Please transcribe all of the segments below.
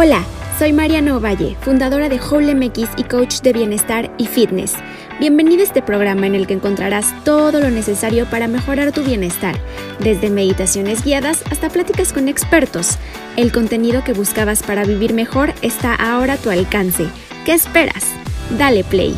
Hola, soy Mariana Ovalle, fundadora de Whole MX y coach de bienestar y fitness. Bienvenido a este programa en el que encontrarás todo lo necesario para mejorar tu bienestar, desde meditaciones guiadas hasta pláticas con expertos. El contenido que buscabas para vivir mejor está ahora a tu alcance. ¿Qué esperas? Dale play.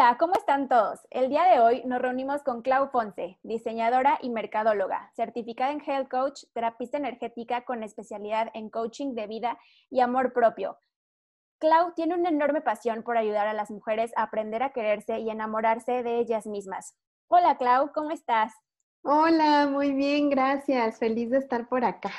Hola, ¿cómo están todos? El día de hoy nos reunimos con Clau Ponce, diseñadora y mercadóloga, certificada en Health Coach, terapista energética con especialidad en coaching de vida y amor propio. Clau tiene una enorme pasión por ayudar a las mujeres a aprender a quererse y enamorarse de ellas mismas. Hola Clau, ¿cómo estás? Hola, muy bien, gracias. Feliz de estar por acá.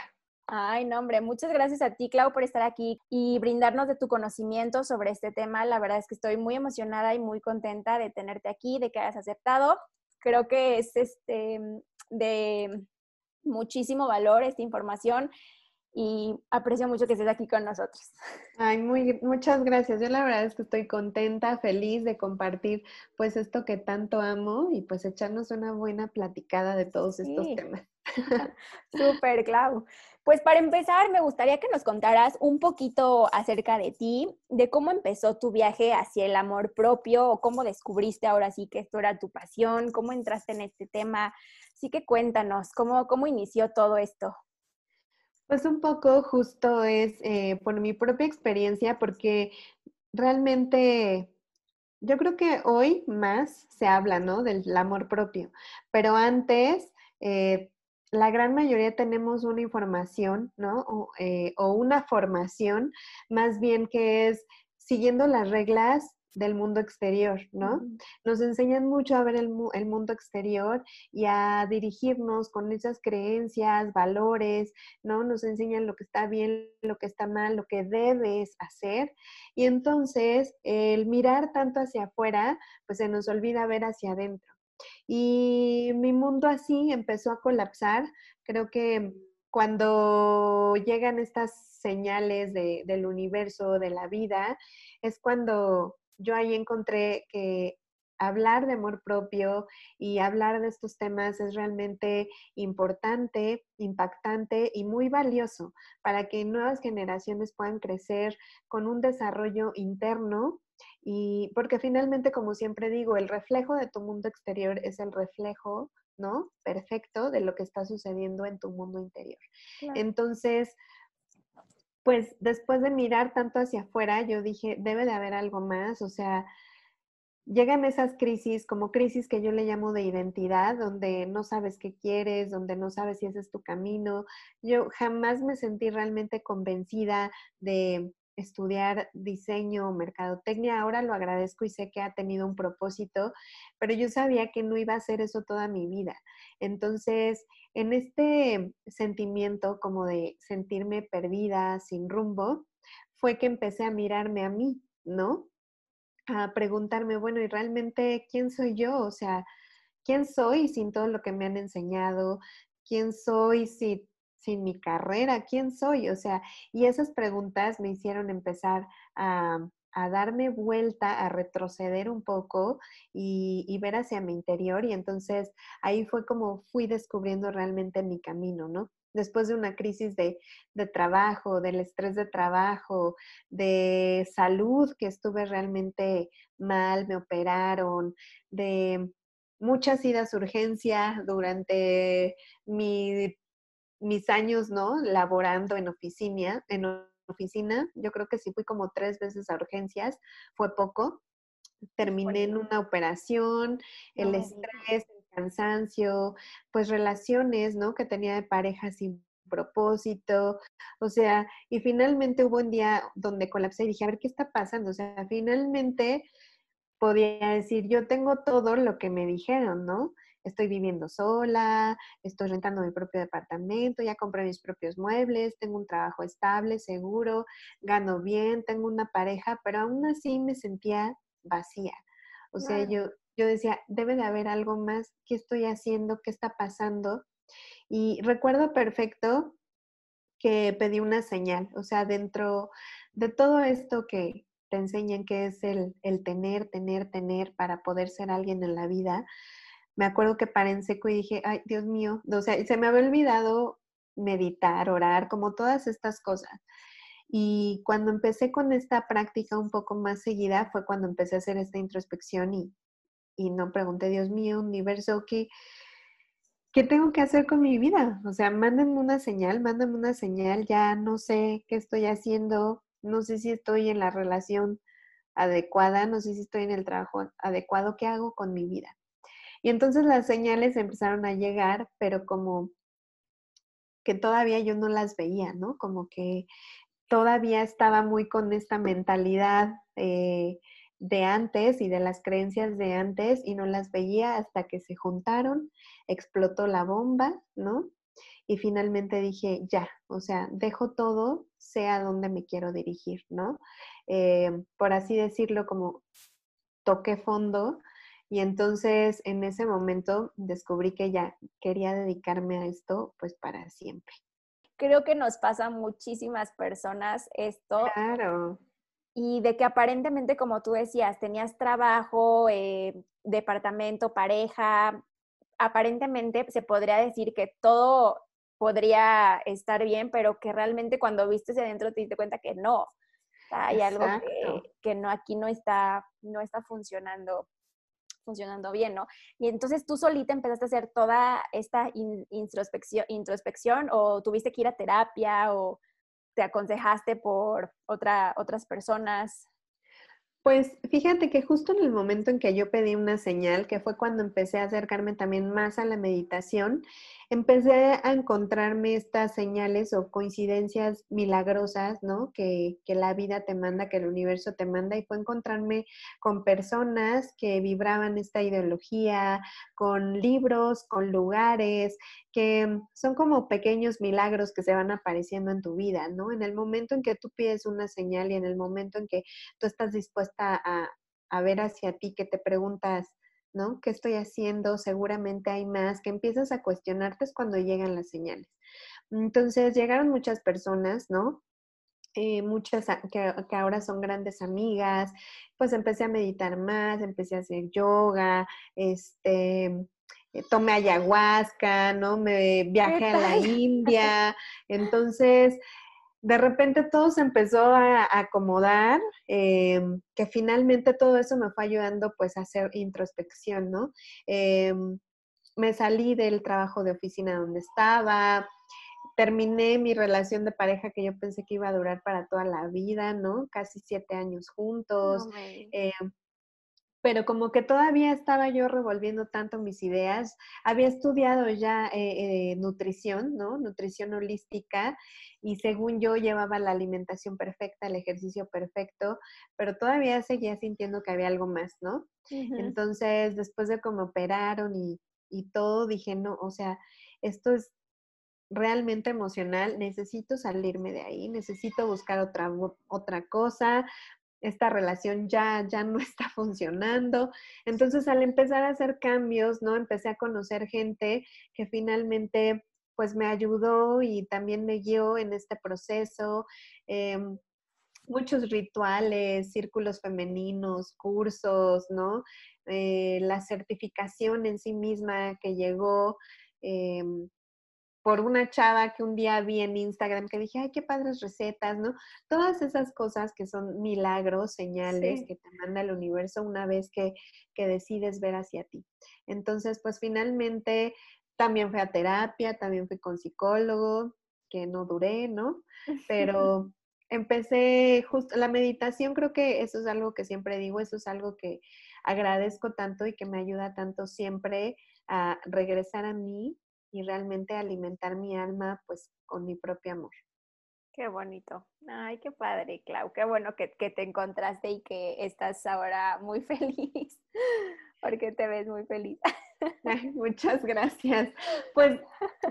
Ay, no, hombre, muchas gracias a ti, Clau, por estar aquí y brindarnos de tu conocimiento sobre este tema. La verdad es que estoy muy emocionada y muy contenta de tenerte aquí, de que hayas aceptado. Creo que es este de muchísimo valor esta información y aprecio mucho que estés aquí con nosotros. Ay, muy, muchas gracias. Yo la verdad es que estoy contenta, feliz de compartir pues esto que tanto amo y pues echarnos una buena platicada de todos estos temas. Súper, Clau. Pues para empezar, me gustaría que nos contaras un poquito acerca de ti, de cómo empezó tu viaje hacia el amor propio o cómo descubriste ahora sí que esto era tu pasión, cómo entraste en este tema. Así que cuéntanos, ¿cómo, cómo inició todo esto? Pues un poco justo es eh, por mi propia experiencia, porque realmente yo creo que hoy más se habla, ¿no? Del amor propio, pero antes eh, la gran mayoría tenemos una información, ¿no? O, eh, o, una formación, más bien que es siguiendo las reglas del mundo exterior, ¿no? Nos enseñan mucho a ver el, el, mundo exterior y a dirigirnos con esas creencias, valores, ¿no? Nos enseñan lo que está bien, lo que está mal, lo que debes hacer. Y entonces, el mirar tanto hacia afuera, pues se nos olvida ver hacia adentro. Y mi mundo así empezó a colapsar. Creo que cuando llegan estas señales de, del universo, de la vida, es cuando yo ahí encontré que hablar de amor propio y hablar de estos temas es realmente importante, impactante y muy valioso para que nuevas generaciones puedan crecer con un desarrollo interno y porque finalmente, como siempre digo, el reflejo de tu mundo exterior es el reflejo, ¿no? Perfecto de lo que está sucediendo en tu mundo interior. Entonces, pues después de mirar tanto hacia afuera, yo dije, debe de haber algo más, o sea, llegan esas crisis, como crisis que yo le llamo de identidad, donde no sabes qué quieres, donde no sabes si ese es tu camino. Yo jamás me sentí realmente convencida de estudiar diseño o mercadotecnia. Ahora lo agradezco y sé que ha tenido un propósito, pero yo sabía que no iba a hacer eso toda mi vida. Entonces, en este sentimiento como de sentirme perdida, sin rumbo, fue que empecé a mirarme a mí, ¿no? A preguntarme, bueno, ¿y realmente quién soy yo? O sea, ¿quién soy sin todo lo que me han enseñado? ¿Quién soy si sin mi carrera? ¿Quién soy? O sea, y esas preguntas me hicieron empezar a, darme vuelta, a retroceder un poco y, ver hacia mi interior. Y entonces ahí fue como fui descubriendo realmente mi camino, ¿no? Después de una crisis de, de trabajo, del estrés de trabajo, de salud, que estuve realmente mal, me operaron, de muchas idas a urgencia durante mi mis años, ¿no? Laborando en oficina, en oficina, yo creo que sí fui como tres veces a urgencias, fue poco. Terminé en una operación, el estrés, el cansancio, pues relaciones, ¿no? Que tenía de pareja sin propósito, o sea, y finalmente hubo un día donde colapsé y dije, a ver, ¿qué está pasando? O sea, finalmente podía decir, yo tengo todo lo que me dijeron, ¿no? Estoy viviendo sola, estoy rentando mi propio departamento, ya compré mis propios muebles, tengo un trabajo estable, seguro, gano bien, tengo una pareja, pero aún así me sentía vacía. O sea, yo, yo decía, debe de haber algo más, ¿qué estoy haciendo? ¿Qué está pasando? Y recuerdo perfecto que pedí una señal, o sea, dentro de todo esto que, te enseñan qué es el, el tener, tener, tener para poder ser alguien en la vida, me acuerdo que paré en seco y dije, ay, Dios mío, o sea, se me había olvidado meditar, orar, como todas estas cosas. Y cuando empecé con esta práctica un poco más seguida fue cuando empecé a hacer esta introspección y, y no pregunté, Dios mío, universo, ¿qué, ¿qué tengo que hacer con mi vida? O sea, mándenme una señal, mándenme una señal, ya no sé qué estoy haciendo, no sé si estoy en la relación adecuada, no sé si estoy en el trabajo adecuado, ¿qué hago con mi vida? Y entonces las señales empezaron a llegar, pero como que todavía yo no las veía, ¿no? Como que todavía estaba muy con esta mentalidad eh, de antes y de las creencias de antes y no las veía hasta que se juntaron, explotó la bomba, ¿no? Y finalmente dije, ya, o sea, dejo todo, sea donde me quiero dirigir, ¿no? Eh, por así decirlo, como toqué fondo y entonces en ese momento descubrí que ya quería dedicarme a esto pues para siempre. Creo que nos pasa a muchísimas personas esto. Claro. Y de que aparentemente, como tú decías, tenías trabajo, eh, departamento, pareja, aparentemente se podría decir que todo podría estar bien, pero que realmente cuando viste hacia adentro te diste cuenta que no. Hay algo que, que, no aquí no está, no está funcionando funcionando bien, ¿no? Y entonces tú solita empezaste a hacer toda esta introspección, introspección o tuviste que ir a terapia o te aconsejaste por otra, otras personas. Pues fíjate que justo en el momento en que yo pedí una señal, que fue cuando empecé a acercarme también más a la meditación, empecé a encontrarme estas señales o coincidencias milagrosas, ¿no? Que, que, la vida te manda, que el universo te manda, y fue encontrarme con personas que vibraban esta ideología, con libros, con lugares, que son como pequeños milagros que se van apareciendo en tu vida, ¿no? En el momento en que tú pides una señal y en el momento en que tú estás dispuesta a, a ver hacia ti, que te preguntas, ¿no? ¿Qué estoy haciendo? Seguramente hay más, que empiezas a cuestionarte es cuando llegan las señales. Entonces llegaron muchas personas, ¿no? Eh, muchas que, que, ahora son grandes amigas, pues empecé a meditar más, empecé a hacer yoga, este, eh, tomé ayahuasca, ¿no? Me viajé a la India, entonces de repente todo se empezó a, acomodar, em, que finalmente todo eso me fue ayudando pues a hacer introspección, ¿no? Em, me salí del trabajo de oficina donde estaba, terminé mi relación de pareja que yo pensé que iba a durar para toda la vida, ¿no? Casi siete años juntos pero como que todavía estaba yo revolviendo tanto mis ideas. Había estudiado ya eh, eh, nutrición, ¿no? Nutrición holística y según yo llevaba la alimentación perfecta, el ejercicio perfecto, pero todavía seguía sintiendo que había algo más, ¿no? Entonces, después de me operaron y, y todo, dije, no, o sea, esto es realmente emocional, necesito salirme de ahí, necesito buscar otra, otra cosa, esta relación ya, ya no está funcionando. Entonces, al empezar a hacer cambios, ¿no? Empecé a conocer gente que finalmente, pues, me ayudó y también me guió en este proceso. Em, muchos rituales, círculos femeninos, cursos, ¿no? Eh, la certificación en sí misma que llegó. Em, por una chava que un día vi en Instagram que dije, ay, qué padres recetas, ¿no? Todas esas cosas que son milagros, señales que te manda el universo una vez que, que decides ver hacia ti. Entonces, pues finalmente también fui a terapia, también fui con psicólogo, que no duré, ¿no? Pero empecé justo, la meditación creo que eso es algo que siempre digo, eso es algo que agradezco tanto y que me ayuda tanto siempre a regresar a mí y realmente alimentar mi alma pues con mi propio amor. Qué bonito. Ay, qué padre, Clau. Qué bueno que, que, te encontraste y que estás ahora muy feliz, porque te ves muy feliz. muchas gracias. Pues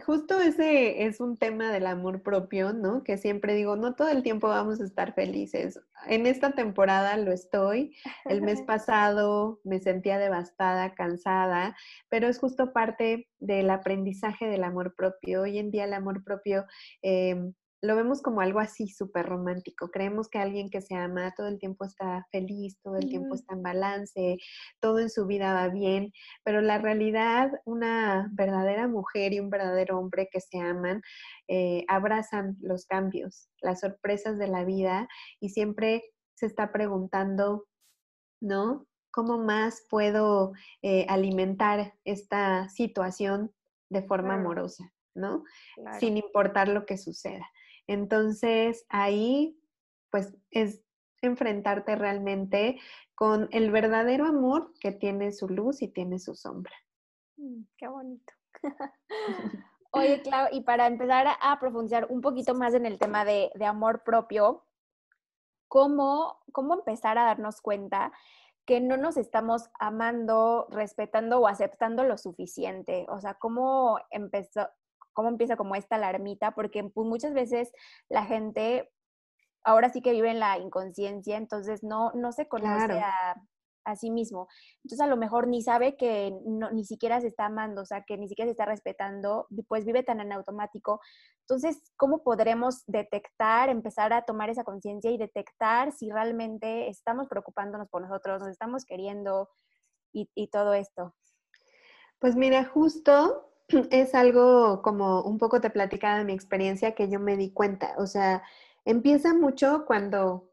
justo ese es un tema del amor propio, ¿no? Que siempre digo, no todo el tiempo vamos a estar felices. En esta temporada lo estoy. El mes pasado me sentía devastada, cansada, pero es justo parte del aprendizaje del amor propio. Hoy en día el amor propio... Em, lo vemos como algo así súper romántico. Creemos que alguien que se ama todo el tiempo está feliz, todo el tiempo está en balance, todo en su vida va bien, pero la realidad, una verdadera mujer y un verdadero hombre que se aman, eh, abrazan los cambios, las sorpresas de la vida y siempre se está preguntando, ¿no? ¿Cómo más puedo eh, alimentar esta situación de forma amorosa? ¿no? Sin importar lo que suceda. Entonces, ahí, pues, es enfrentarte realmente con el verdadero amor que tiene su luz y tiene su sombra. Mm, qué bonito. Oye, Clau, y para empezar a profundizar un poquito más en el tema de, amor propio, ¿cómo, ¿cómo empezar a darnos cuenta que no nos estamos amando, respetando o aceptando lo suficiente? O sea, ¿cómo empezó, cómo empieza como esta alarmita, porque pues, muchas veces la gente ahora sí que vive en la inconsciencia, entonces no, no se conoce a, a, sí mismo. Entonces a lo mejor ni sabe que no, ni siquiera se está amando, o sea, que ni siquiera se está respetando, pues vive tan en automático. Entonces, ¿cómo podremos detectar, empezar a tomar esa conciencia y detectar si realmente estamos preocupándonos por nosotros, nos estamos queriendo y, y todo esto? Pues mira, justo es algo como un poco te platicaba de mi experiencia que yo me di cuenta. O sea, empieza mucho cuando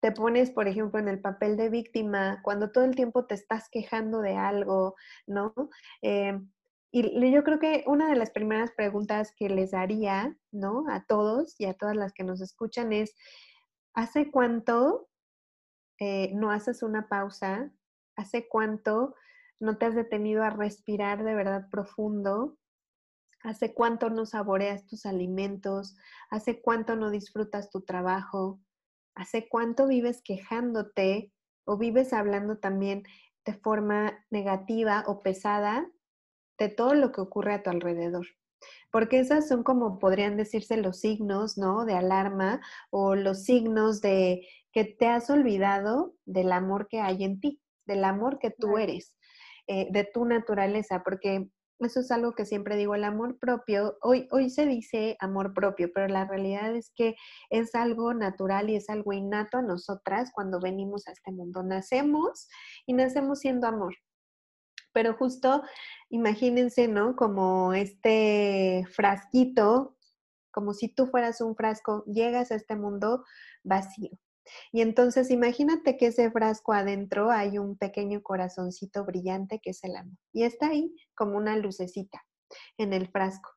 te pones, por ejemplo, en el papel de víctima, cuando todo el tiempo te estás quejando de algo, ¿no? Eh, y yo creo que una de las primeras preguntas que les haría, ¿no? A todos y a todas las que nos escuchan es, ¿hace cuánto eh, no haces una pausa? ¿Hace cuánto no te has detenido a respirar de verdad profundo? ¿Hace cuánto no saboreas tus alimentos? ¿Hace cuánto no disfrutas tu trabajo? ¿Hace cuánto vives quejándote o vives hablando también de forma negativa o pesada de todo lo que ocurre a tu alrededor? Porque esas son como podrían decirse los signos, ¿no? De alarma o los signos de que te has olvidado del amor que hay en ti, del amor que tú eres, eh, de tu naturaleza, porque eso es algo que siempre digo, el amor propio, hoy, hoy se dice amor propio, pero la realidad es que es algo natural y es algo innato a nosotras cuando venimos a este mundo. Nacemos y nacemos siendo amor. Pero justo imagínense, ¿no? Como este frasquito, como si tú fueras un frasco, llegas a este mundo vacío. Y entonces imagínate que ese frasco adentro hay un pequeño corazoncito brillante que es el amor. Y está ahí como una lucecita en el frasco,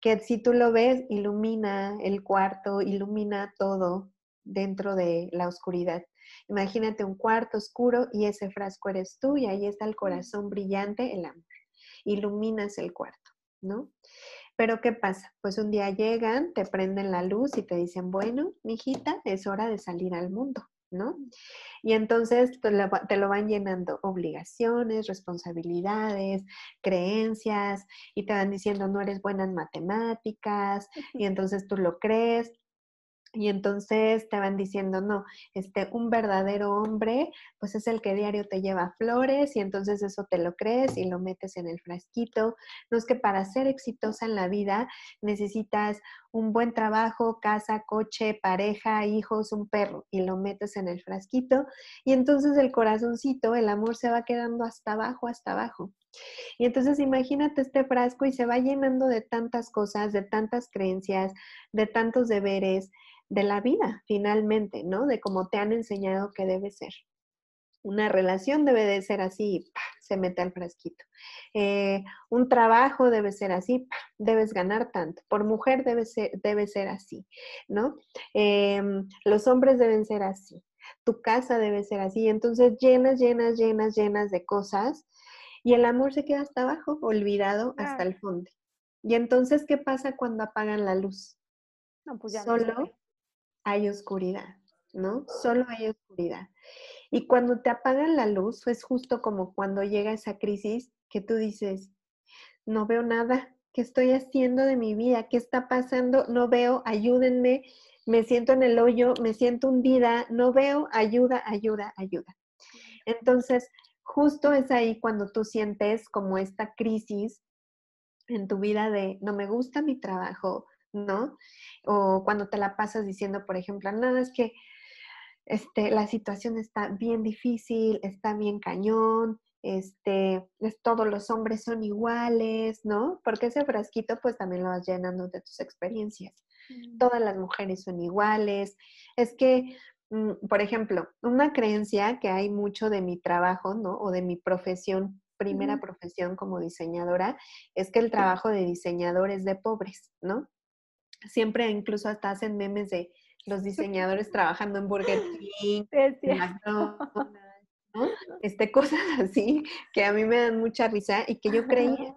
que si tú lo ves, ilumina el cuarto, ilumina todo dentro de la oscuridad. Imagínate un cuarto oscuro y ese frasco eres tú y ahí está el corazón brillante, el amor. Iluminas el cuarto, ¿no? Pero ¿qué pasa? Pues un día llegan, te prenden la luz y te dicen, bueno, mijita, es hora de salir al mundo, ¿no? Y entonces pues, te lo van llenando obligaciones, responsabilidades, creencias, y te van diciendo, no eres buena en matemáticas, y entonces tú lo crees, y entonces te van diciendo, no, este, un verdadero hombre, pues es el que diario te lleva flores y entonces eso te lo crees y lo metes en el frasquito. No es que para ser exitosa en la vida necesitas un buen trabajo, casa, coche, pareja, hijos, un perro y lo metes en el frasquito y entonces el corazoncito, el amor se va quedando hasta abajo, hasta abajo. Y entonces imagínate este frasco y se va llenando de tantas cosas, de tantas creencias, de tantos deberes, de la vida, finalmente, ¿no? De cómo te han enseñado que debe ser. Una relación debe de ser así, se mete al frasquito. Eh, un trabajo debe ser así, debes ganar tanto. Por mujer debe ser, debe ser así, ¿no? Em, los hombres deben ser así. Tu casa debe ser así. Entonces llenas, llenas, llenas, llenas de cosas y el amor se queda hasta abajo, olvidado hasta el fondo. Y entonces, ¿qué pasa cuando apagan la luz? No, pues ya Solo hay oscuridad, ¿no? Solo hay oscuridad. Y cuando te apagan la luz, es justo como cuando llega esa crisis que tú dices, no veo nada, ¿qué estoy haciendo de mi vida? ¿Qué está pasando? No veo, ayúdenme, me siento en el hoyo, me siento hundida, no veo, ayuda, ayuda, ayuda. Entonces, justo es ahí cuando tú sientes como esta crisis en tu vida de no me gusta mi trabajo, ¿no? O cuando te la pasas diciendo, por ejemplo, nada, es que este, la situación está bien difícil, está bien cañón, este, es, todos los hombres son iguales, ¿no? Porque ese frasquito pues también lo vas llenando de tus experiencias. Mm. Todas las mujeres son iguales. Es que, por ejemplo, una creencia que hay mucho de mi trabajo, ¿no? O de mi profesión, primera profesión como diseñadora, es que el trabajo de diseñador es de pobres, ¿no? Siempre incluso hasta hacen memes de los diseñadores trabajando en Burger King, McDonald's, ¿no? Este, cosas así que a mí me dan mucha risa y que yo creía.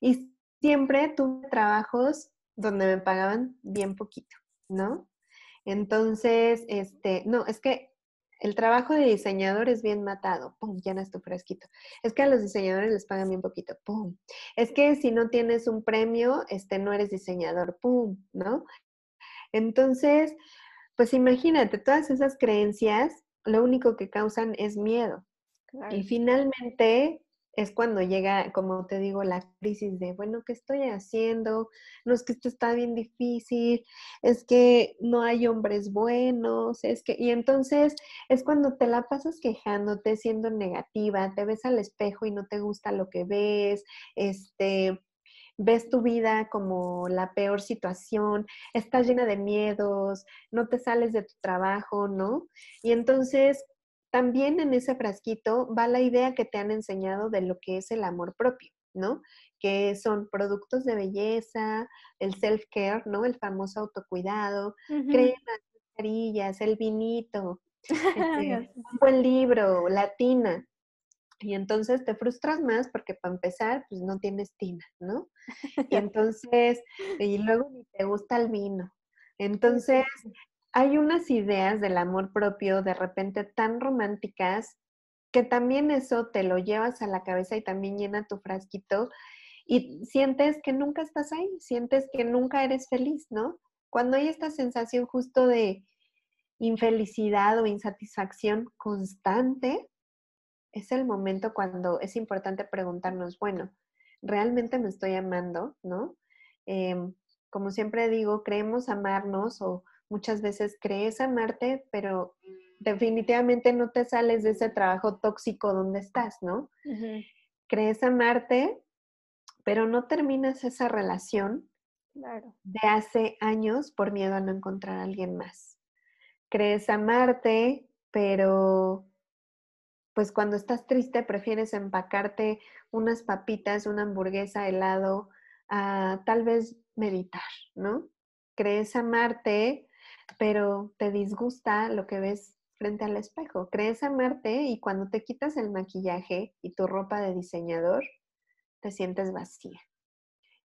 Y siempre tuve trabajos donde me pagaban bien poquito, ¿no? Entonces, este, no, es que el trabajo de diseñador es bien matado, pum, llenas tu fresquito. Es que a los diseñadores les pagan bien poquito, pum. Es que si no tienes un premio, este, no eres diseñador, pum, ¿no? Entonces, pues imagínate, todas esas creencias lo único que causan es miedo. Y finalmente es cuando llega, como te digo, la crisis de, bueno, ¿qué estoy haciendo? No es que esto está bien difícil, es que no hay hombres buenos, es que, y entonces es cuando te la pasas quejándote, siendo negativa, te ves al espejo y no te gusta lo que ves, este, ves tu vida como la peor situación, estás llena de miedos, no te sales de tu trabajo, ¿no? Y entonces también en ese frasquito va la idea que te han enseñado de lo que es el amor propio, ¿no? Que son productos de belleza, el self-care, ¿no? El famoso autocuidado, cremas, mascarillas, el vinito, este, un buen libro, latina. Y entonces te frustras más porque para empezar, pues no tienes tina, ¿no? Y entonces, y luego ni te gusta el vino. Entonces, hay unas ideas del amor propio de repente tan románticas que también eso te lo llevas a la cabeza y también llena tu frasquito y sientes que nunca estás ahí, sientes que nunca eres feliz, ¿no? Cuando hay esta sensación justo de infelicidad o insatisfacción constante, es el momento cuando es importante preguntarnos, bueno, ¿realmente me estoy amando? ¿No? Em, como siempre digo, creemos amarnos o muchas veces crees amarte, pero definitivamente no te sales de ese trabajo tóxico donde estás, ¿no? Crees amarte, pero no terminas esa relación de hace años por miedo a no encontrar a alguien más. Crees amarte, pero pues cuando estás triste prefieres empacarte unas papitas, una hamburguesa, helado, a tal vez meditar, ¿no? Crees amarte, pero te disgusta lo que ves frente al espejo. Crees amarte y cuando te quitas el maquillaje y tu ropa de diseñador, te sientes vacía.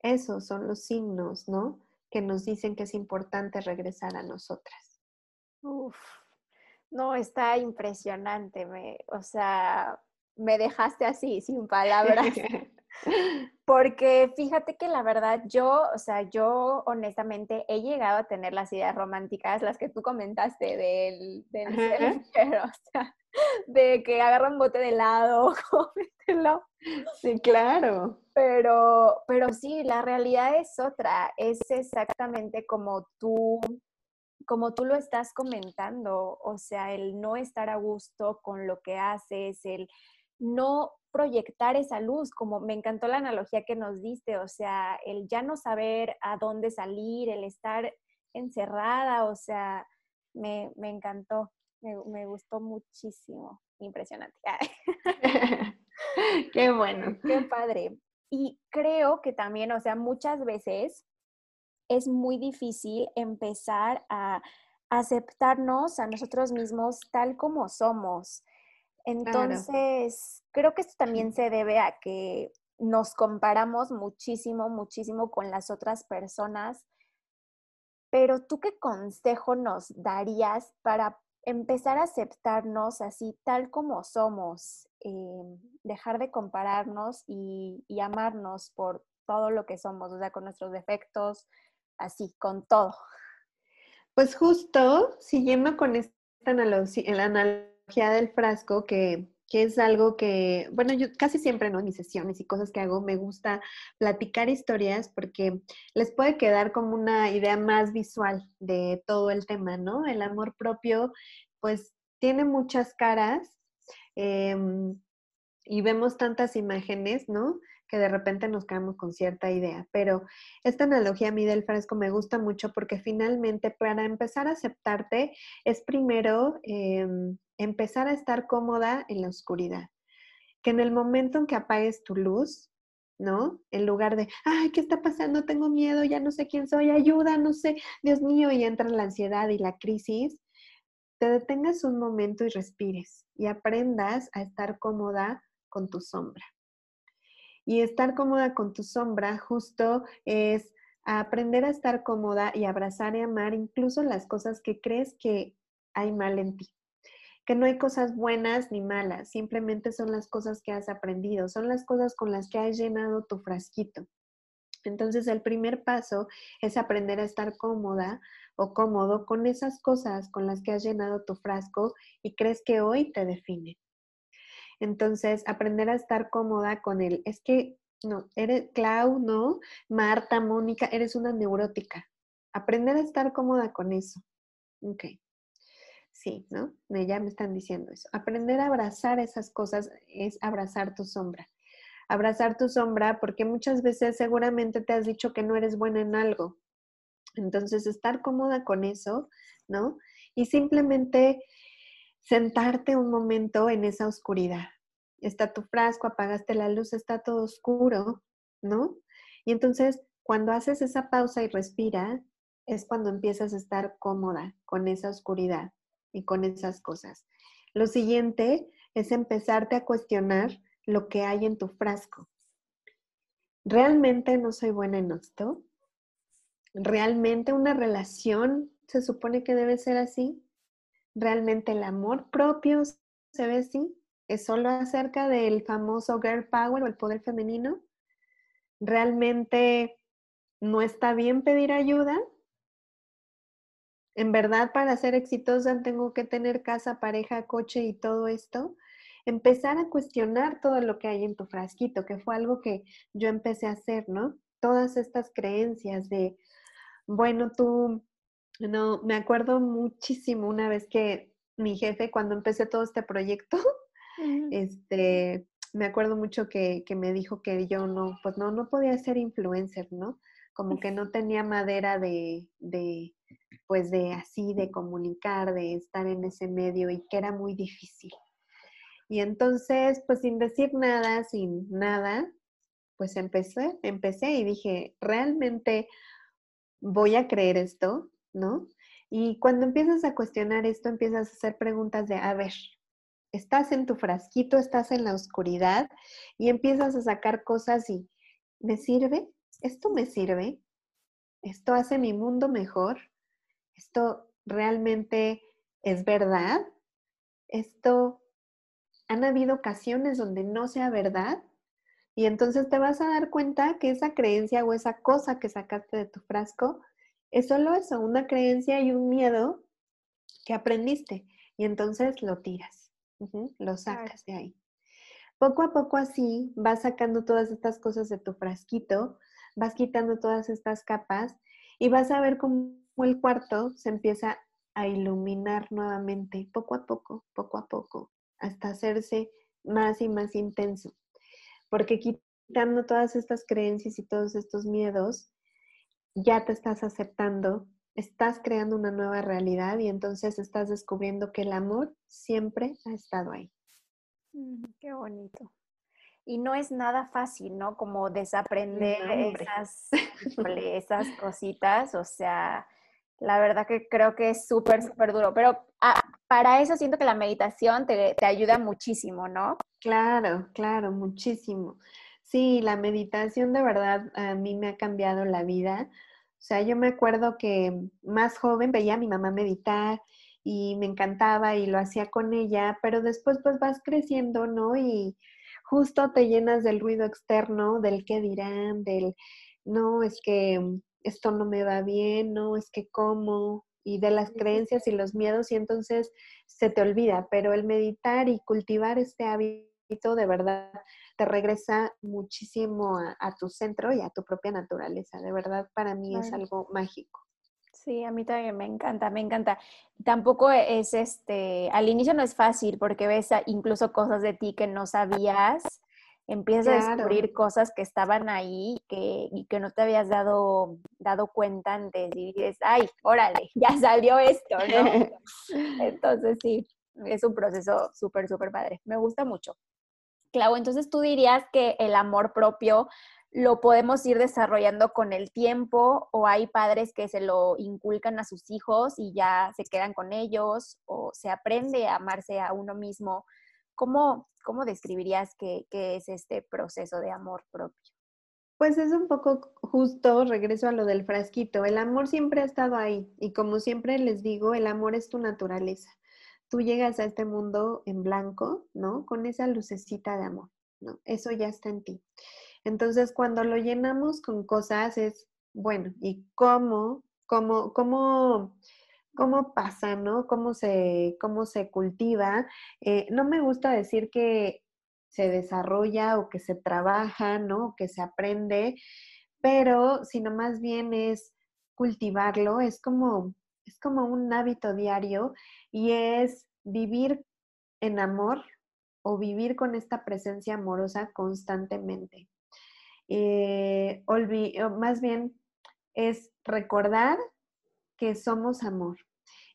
Esos son los signos, ¿no? Que nos dicen que es importante regresar a nosotras. Uf, no, está impresionante. Me, o sea, me dejaste así, sin palabras. Porque fíjate que la verdad, yo, o sea, yo honestamente he llegado a tener las ideas románticas, las que tú comentaste del, del o sea, de que agarra un bote de helado, cómetelo. Sí, claro. Pero, pero sí, la realidad es otra, es exactamente como tú como tú lo estás comentando, o sea, el no estar a gusto con lo que haces, el no proyectar esa luz, como me encantó la analogía que nos diste, o sea, el ya no saber a dónde salir, el estar encerrada, o sea, me, encantó, me, gustó muchísimo, impresionante. Qué bueno. Qué padre. Y creo que también, o sea, muchas veces es muy difícil empezar a aceptarnos a nosotros mismos tal como somos. Entonces, creo que esto también se debe a que nos comparamos muchísimo, muchísimo con las otras personas. Pero tú qué consejo nos darías para empezar a aceptarnos así tal como somos, em, dejar de compararnos y, y amarnos por todo lo que somos, o sea, con nuestros defectos, así, con todo. Pues justo, siguiendo con esta analogía, la analogía del frasco que, que es algo que, bueno, yo casi siempre, ¿no? En mis sesiones y cosas que hago, me gusta platicar historias porque les puede quedar como una idea más visual de todo el tema, ¿no? El amor propio, pues, tiene muchas caras em, y vemos tantas imágenes, ¿no? Que de repente nos quedamos con cierta idea. Pero esta analogía a mí del fresco me gusta mucho porque finalmente para empezar a aceptarte es primero em, empezar a estar cómoda en la oscuridad. Que en el momento en que apagues tu luz, ¿no? En lugar de, ay, ¿qué está pasando? Tengo miedo, ya no sé quién soy, ayuda, no sé, Dios mío, y entra la ansiedad y la crisis, te detengas un momento y respires y aprendas a estar cómoda con tu sombra. Y estar cómoda con tu sombra justo es aprender a estar cómoda y abrazar y amar incluso las cosas que crees que hay mal en ti. Que no hay cosas buenas ni malas, simplemente son las cosas que has aprendido, son las cosas con las que has llenado tu frasquito. Entonces el primer paso es aprender a estar cómoda o cómodo con esas cosas con las que has llenado tu frasco y crees que hoy te definen. Entonces, aprender a estar cómoda con él. Es que, no, eres Clau, ¿no? Marta, Mónica, eres una neurótica. Aprender a estar cómoda con eso. Ok. Sí, ¿no? Ya me están diciendo eso. Aprender a abrazar esas cosas es abrazar tu sombra. Abrazar tu sombra porque muchas veces seguramente te has dicho que no eres buena en algo. Entonces, estar cómoda con eso, ¿no? Y simplemente sentarte un momento en esa oscuridad. Está tu frasco, apagaste la luz, está todo oscuro, ¿no? Y entonces, cuando haces esa pausa y respira, es cuando empiezas a estar cómoda con esa oscuridad y con esas cosas. Lo siguiente es empezarte a cuestionar lo que hay en tu frasco. ¿Realmente no soy buena en esto? ¿Realmente una relación se supone que debe ser así? realmente el amor propio se ve así, es solo acerca del famoso girl power o el poder femenino. Realmente no está bien pedir ayuda. En verdad, para ser exitosa tengo que tener casa, pareja, coche y todo esto. Empezar a cuestionar todo lo que hay en tu frasquito, que fue algo que yo empecé a hacer, ¿no? Todas estas creencias de, bueno, tú no, me acuerdo muchísimo una vez que mi jefe, cuando empecé todo este proyecto, este, me acuerdo mucho que, que, me dijo que yo no, pues no, no podía ser influencer, ¿no? Como que no tenía madera de, de, pues de así, de comunicar, de estar en ese medio y que era muy difícil. Y entonces, pues sin decir nada, sin nada, pues empecé, empecé y dije, ¿realmente voy a creer esto? ¿no? Y cuando empiezas a cuestionar esto, empiezas a hacer preguntas de, a ver, estás en tu frasquito, estás en la oscuridad y empiezas a sacar cosas y, ¿me sirve? ¿Esto me sirve? ¿Esto hace mi mundo mejor? ¿Esto realmente es verdad? ¿Esto han habido ocasiones donde no sea verdad? Y entonces te vas a dar cuenta que esa creencia o esa cosa que sacaste de tu frasco es solo eso, una creencia y un miedo que aprendiste y entonces lo tiras, lo sacas de ahí. Poco a poco así vas sacando todas estas cosas de tu frasquito, vas quitando todas estas capas y vas a ver cómo el cuarto se empieza a iluminar nuevamente, poco a poco, poco a poco, hasta hacerse más y más intenso. Porque quitando todas estas creencias y todos estos miedos, ya te estás aceptando, estás creando una nueva realidad y entonces estás descubriendo que el amor siempre ha estado ahí. qué bonito. Y no es nada fácil, ¿no? Como desaprender esas, esas cositas, o sea, la verdad que creo que es súper, súper duro, pero ah, para eso siento que la meditación te, te ayuda muchísimo, ¿no? Claro, claro, muchísimo. Sí, la meditación de verdad a mí me ha cambiado la vida. O sea, yo me acuerdo que más joven veía a mi mamá meditar y me encantaba y lo hacía con ella, pero después pues vas creciendo, ¿no? Y justo te llenas del ruido externo, del qué dirán, del, no, es que esto no me va bien, no, es que cómo, y de las creencias y los miedos y entonces se te olvida, pero el meditar y cultivar este hábito de verdad te regresa muchísimo a, tu centro y a tu propia naturaleza. De verdad, para mí es algo mágico. Sí, a mí también me encanta, me encanta. Tampoco es este, al inicio no es fácil porque ves incluso cosas de ti que no sabías, empiezas a descubrir cosas que estaban ahí que, y que no te habías dado, dado cuenta antes y dices, ay, órale, ya salió esto, ¿no? Entonces sí, es un proceso súper, súper padre. Me gusta mucho. Clau, entonces tú dirías que el amor propio lo podemos ir desarrollando con el tiempo o hay padres que se lo inculcan a sus hijos y ya se quedan con ellos o se aprende a amarse a uno mismo. ¿Cómo, cómo describirías qué es este proceso de amor propio? Pues es un poco justo, regreso a lo del frasquito. El amor siempre ha estado ahí y como siempre les digo, el amor es tu naturaleza tú llegas a este mundo en blanco, ¿no? Con esa lucecita de amor, ¿no? Eso ya está en ti. Entonces, cuando lo llenamos con cosas es, bueno, ¿y cómo, cómo, cómo, cómo pasa, ¿no? ¿Cómo se, cómo se cultiva? Eh, no me gusta decir que se desarrolla o que se trabaja, ¿no? O que se aprende, pero sino más bien es cultivarlo, es como es como un hábito diario y es vivir en amor o vivir con esta presencia amorosa constantemente. Eh, más bien es recordar que somos amor.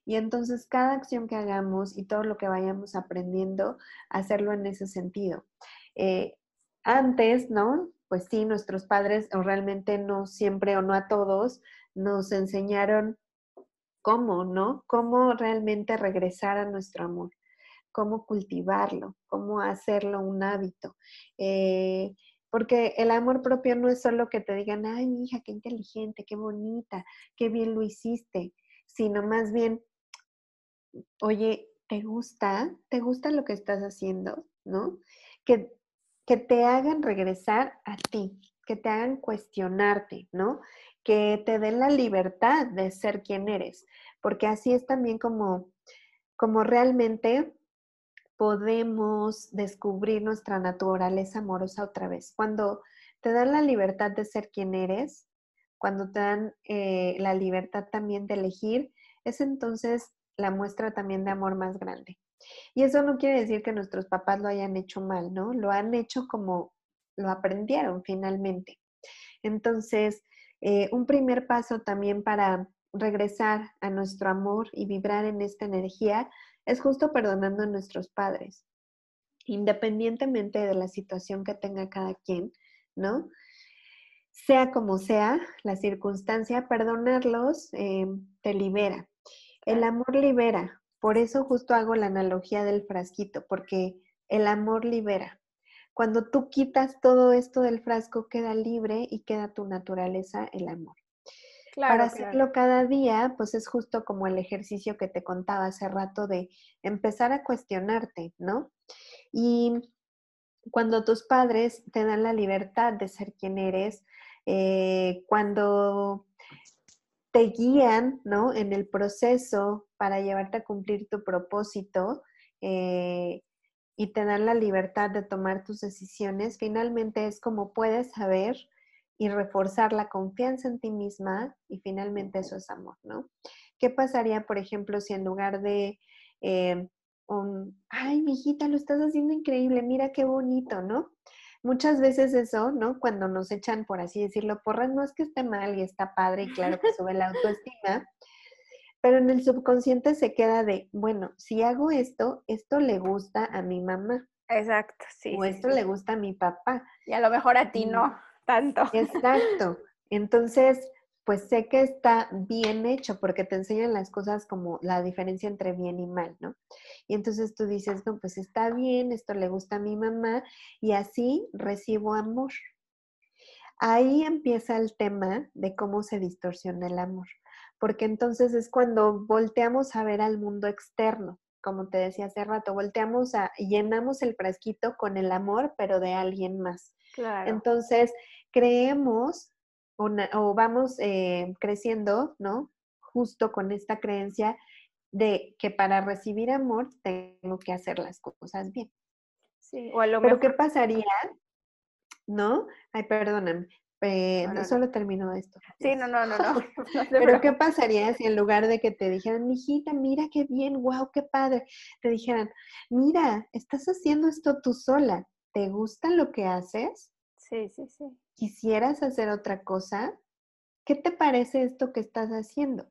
Y entonces cada acción que hagamos y todo lo que vayamos aprendiendo, hacerlo en ese sentido. Eh, antes, ¿no? Pues sí, nuestros padres, o realmente no siempre o no a todos, nos enseñaron cómo, ¿no? Cómo realmente regresar a nuestro amor, cómo cultivarlo, cómo hacerlo un hábito. Eh, porque el amor propio no es solo que te digan, ay, mi hija, qué inteligente, qué bonita, qué bien lo hiciste, sino más bien, oye, ¿te gusta? ¿Te gusta lo que estás haciendo? ¿No? Que, que te hagan regresar a ti, que te hagan cuestionarte, ¿no? Que te den la libertad de ser quien eres, porque así es también como, como realmente podemos descubrir nuestra naturaleza amorosa otra vez. Cuando te dan la libertad de ser quien eres, cuando te dan eh, la libertad también de elegir, es entonces la muestra también de amor más grande. Y eso no quiere decir que nuestros papás lo hayan hecho mal, ¿no? Lo han hecho como lo aprendieron finalmente. Entonces, eh, un primer paso también para regresar a nuestro amor y vibrar en esta energía es justo perdonando a nuestros padres, independientemente de la situación que tenga cada quien, ¿no? Sea como sea la circunstancia, perdonarlos eh, te libera. El amor libera. Por eso justo hago la analogía del frasquito, porque el amor libera. Cuando tú quitas todo esto del frasco, queda libre y queda tu naturaleza, el amor. Para hacerlo cada día, pues es justo como el ejercicio que te contaba hace rato de empezar a cuestionarte, ¿no? Y cuando tus padres te dan la libertad de ser quien eres, eh, cuando te guían, ¿no? En el proceso para llevarte a cumplir tu propósito, eh, y te dan la libertad de tomar tus decisiones, finalmente es como puedes saber y reforzar la confianza en ti misma y finalmente eso es amor, ¿no? ¿Qué pasaría, por ejemplo, si en lugar de eh, un, ay, mi hijita, lo estás haciendo increíble, mira qué bonito, ¿no? Muchas veces eso, ¿no? Cuando nos echan, por así decirlo, porras, no es que esté mal y está padre y claro que sube la autoestima, pero en el subconsciente se queda de, bueno, si hago esto, esto le gusta a mi mamá. Exacto, sí. O esto le gusta a mi papá. Y a lo mejor a ti no tanto. Exacto. Entonces, pues sé que está bien hecho porque te enseñan las cosas como la diferencia entre bien y mal, ¿no? Y entonces tú dices, no, pues está bien, esto le gusta a mi mamá y así recibo amor. Ahí empieza el tema de cómo se distorsiona el amor porque entonces es cuando volteamos a ver al mundo externo, como te decía hace rato, volteamos a, llenamos el frasquito con el amor, pero de alguien más. Claro. Entonces, creemos o, vamos eh, creciendo, ¿no? justo con esta creencia de que para recibir amor tengo que hacer las cosas bien. Sí, o a lo Pero ¿qué pasaría? ¿No? Ay, perdóname. Eh, no, solo terminó esto. Sí, no, no, no, no. Pero ¿qué pasaría si en lugar de que te dijeran, hijita, mira qué bien, wow, qué padre, te dijeran, mira, estás haciendo esto tú sola, ¿te gusta lo que haces? Sí, sí, sí. ¿Quisieras hacer otra cosa? ¿Qué te parece esto que estás haciendo?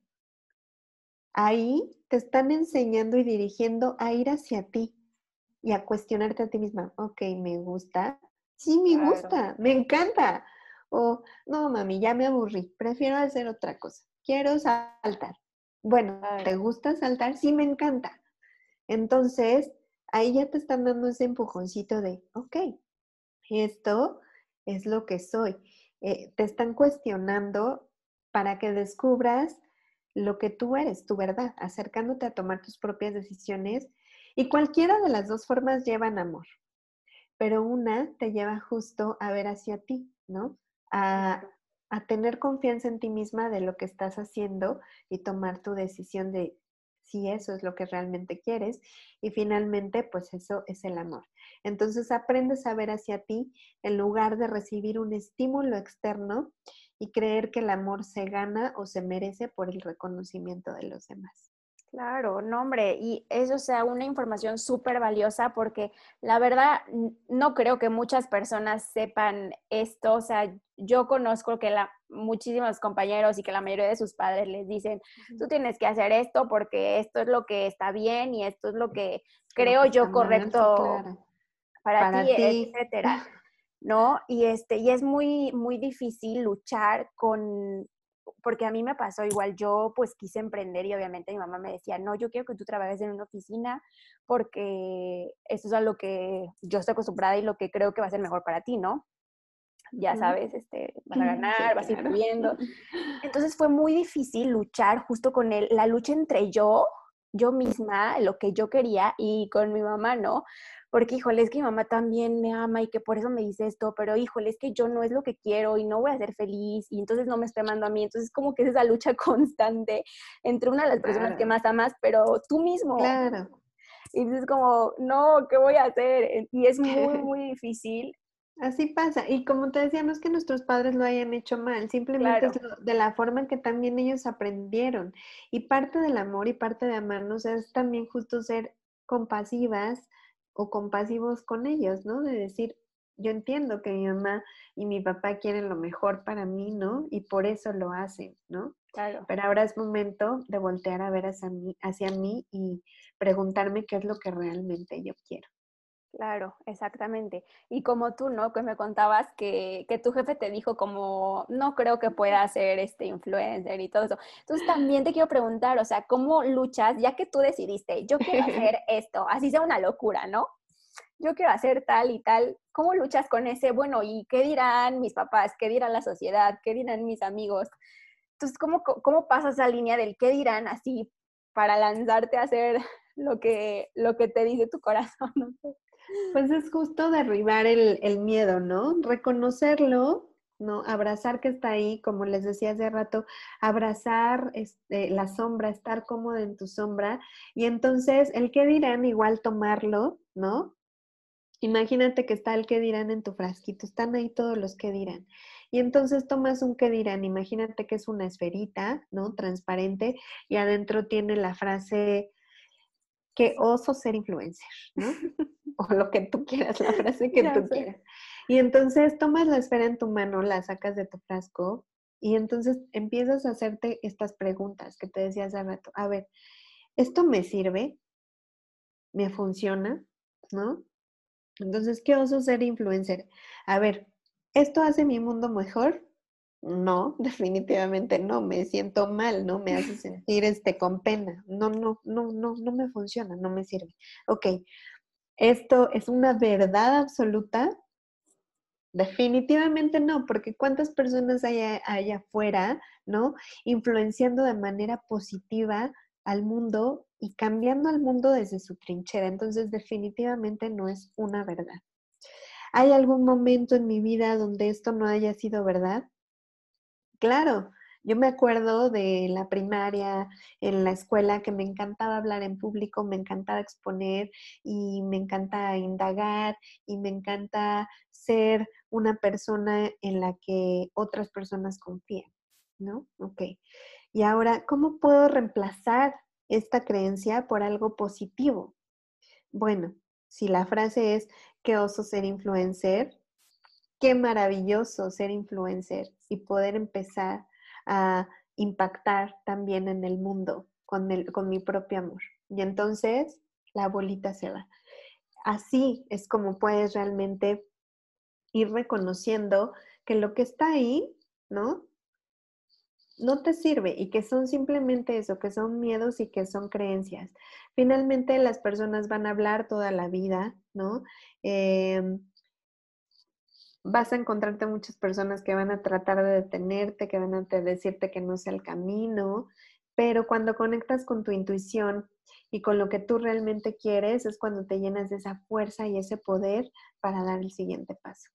Ahí te están enseñando y dirigiendo a ir hacia ti y a cuestionarte a ti misma, ok, me gusta, sí, me gusta, me encanta o, no, mami, ya me aburrí, prefiero hacer otra cosa. Quiero saltar. Bueno, ¿te gusta saltar? Sí, me encanta. Entonces, ahí ya te están dando ese empujoncito de, ok, esto es lo que soy. Eh, te están cuestionando para que descubras lo que tú eres, tu verdad, acercándote a tomar tus propias decisiones. Y cualquiera de las dos formas llevan amor, pero una te lleva justo a ver hacia ti, ¿no? A, tener confianza en ti misma de lo que estás haciendo y tomar tu decisión de si eso es lo que realmente quieres. Y finalmente, pues eso es el amor. Entonces aprendes a ver hacia ti en lugar de recibir un estímulo externo y creer que el amor se gana o se merece por el reconocimiento de los demás. Claro, no, hombre, y eso sea una información súper valiosa porque la verdad no creo que muchas personas sepan esto. O sea, yo conozco que la, muchísimos compañeros y que la mayoría de sus padres les dicen, tú tienes que hacer esto porque esto es lo que está bien y esto es lo que creo yo correcto para, ti, ti, etcétera. ¿No? Y este, y es muy, muy difícil luchar con porque a mí me pasó igual, yo pues quise emprender y obviamente mi mamá me decía, no, yo quiero que tú trabajes en una oficina porque eso es a lo que yo estoy acostumbrada y lo que creo que va a ser mejor para ti, ¿no? Ya sabes, este, vas a ganar, vas a ir viviendo. Entonces fue muy difícil luchar justo con él, la lucha entre yo, yo misma, lo que yo quería y con mi mamá, ¿no? Porque híjole, es que mi mamá también me ama y que por eso me dice esto, pero híjole, es que yo no es lo que quiero y no voy a ser feliz y entonces no me estoy amando a mí. Entonces como que es esa lucha constante entre una de las personas que más amas, pero tú mismo. Claro. Y dices como, no, ¿qué voy a hacer? Y es muy, muy difícil. Así pasa. Y como te decía, no es que nuestros padres lo hayan hecho mal, simplemente es de la forma en que también ellos aprendieron. Y parte del amor y parte de amarnos es también justo ser compasivas, o compasivos con ellos, ¿no? De decir, yo entiendo que mi mamá y mi papá quieren lo mejor para mí, ¿no? Y por eso lo hacen, ¿no? Claro. Pero ahora es momento de voltear a ver hacia mí, hacia mí y preguntarme qué es lo que realmente yo quiero. Claro, exactamente. Y como tú, ¿no? Que me contabas que, que, tu jefe te dijo como, no creo que pueda ser este influencer y todo eso. Entonces también te quiero preguntar, o sea, ¿cómo luchas ya que tú decidiste, yo quiero hacer esto, así sea una locura, ¿no? Yo quiero hacer tal y tal. ¿Cómo luchas con ese, bueno, y qué dirán mis papás, qué dirán la sociedad, qué dirán mis amigos? Entonces, ¿cómo, cómo pasas esa línea del qué dirán así para lanzarte a hacer lo que, lo que te dice tu corazón? No sé. Pues es justo derribar el, miedo, ¿no? Reconocerlo, ¿no? Abrazar que está ahí, como les decía hace rato, abrazar este, la sombra, estar cómodo en tu sombra. Y entonces, el que dirán, igual tomarlo, ¿no? Imagínate que está el que dirán en tu frasquito, están ahí todos los que dirán. Y entonces tomas un que dirán, imagínate que es una esferita, ¿no? Transparente y adentro tiene la frase que oso ser influencer, ¿no? o lo que tú quieras, la frase que tú quieras. Y entonces tomas la esfera en tu mano, la sacas de tu frasco y entonces empiezas a hacerte estas preguntas que te decía hace rato. A ver, ¿esto me sirve? ¿Me funciona? ¿No? Entonces, ¿qué oso ser influencer? A ver, ¿esto hace mi mundo mejor? No, definitivamente no, me siento mal, ¿no? Me hace sentir este con pena. No, no, no, no, no me funciona, no me sirve. Ok, ¿esto es una verdad absoluta? Definitivamente no, porque cuántas personas hay allá afuera, ¿no? Influenciando de manera positiva al mundo y cambiando al mundo desde su trinchera. Entonces, definitivamente no es una verdad. ¿Hay algún momento en mi vida donde esto no haya sido verdad? Claro, Yo me acuerdo de la primaria, en la escuela, que me encantaba hablar en público, me encantaba exponer y me encanta indagar y me encanta ser una persona en la que otras personas confían, ¿no? Ok. Y ahora, ¿cómo puedo reemplazar esta creencia por algo positivo? Bueno, si la frase es, qué oso ser influencer, qué maravilloso ser influencer y poder empezar a impactar también en el mundo con, el, con mi propio amor. Y entonces la bolita se va. Así es como puedes realmente ir reconociendo que lo que está ahí, ¿no? No te sirve y que son simplemente eso, que son miedos y que son creencias. Finalmente las personas van a hablar toda la vida, ¿no? Em, vas a encontrarte muchas personas que van a tratar de detenerte, que van a decirte que no sea el camino, pero cuando conectas con tu intuición y con lo que tú realmente quieres, es cuando te llenas de esa fuerza y ese poder para dar el siguiente paso.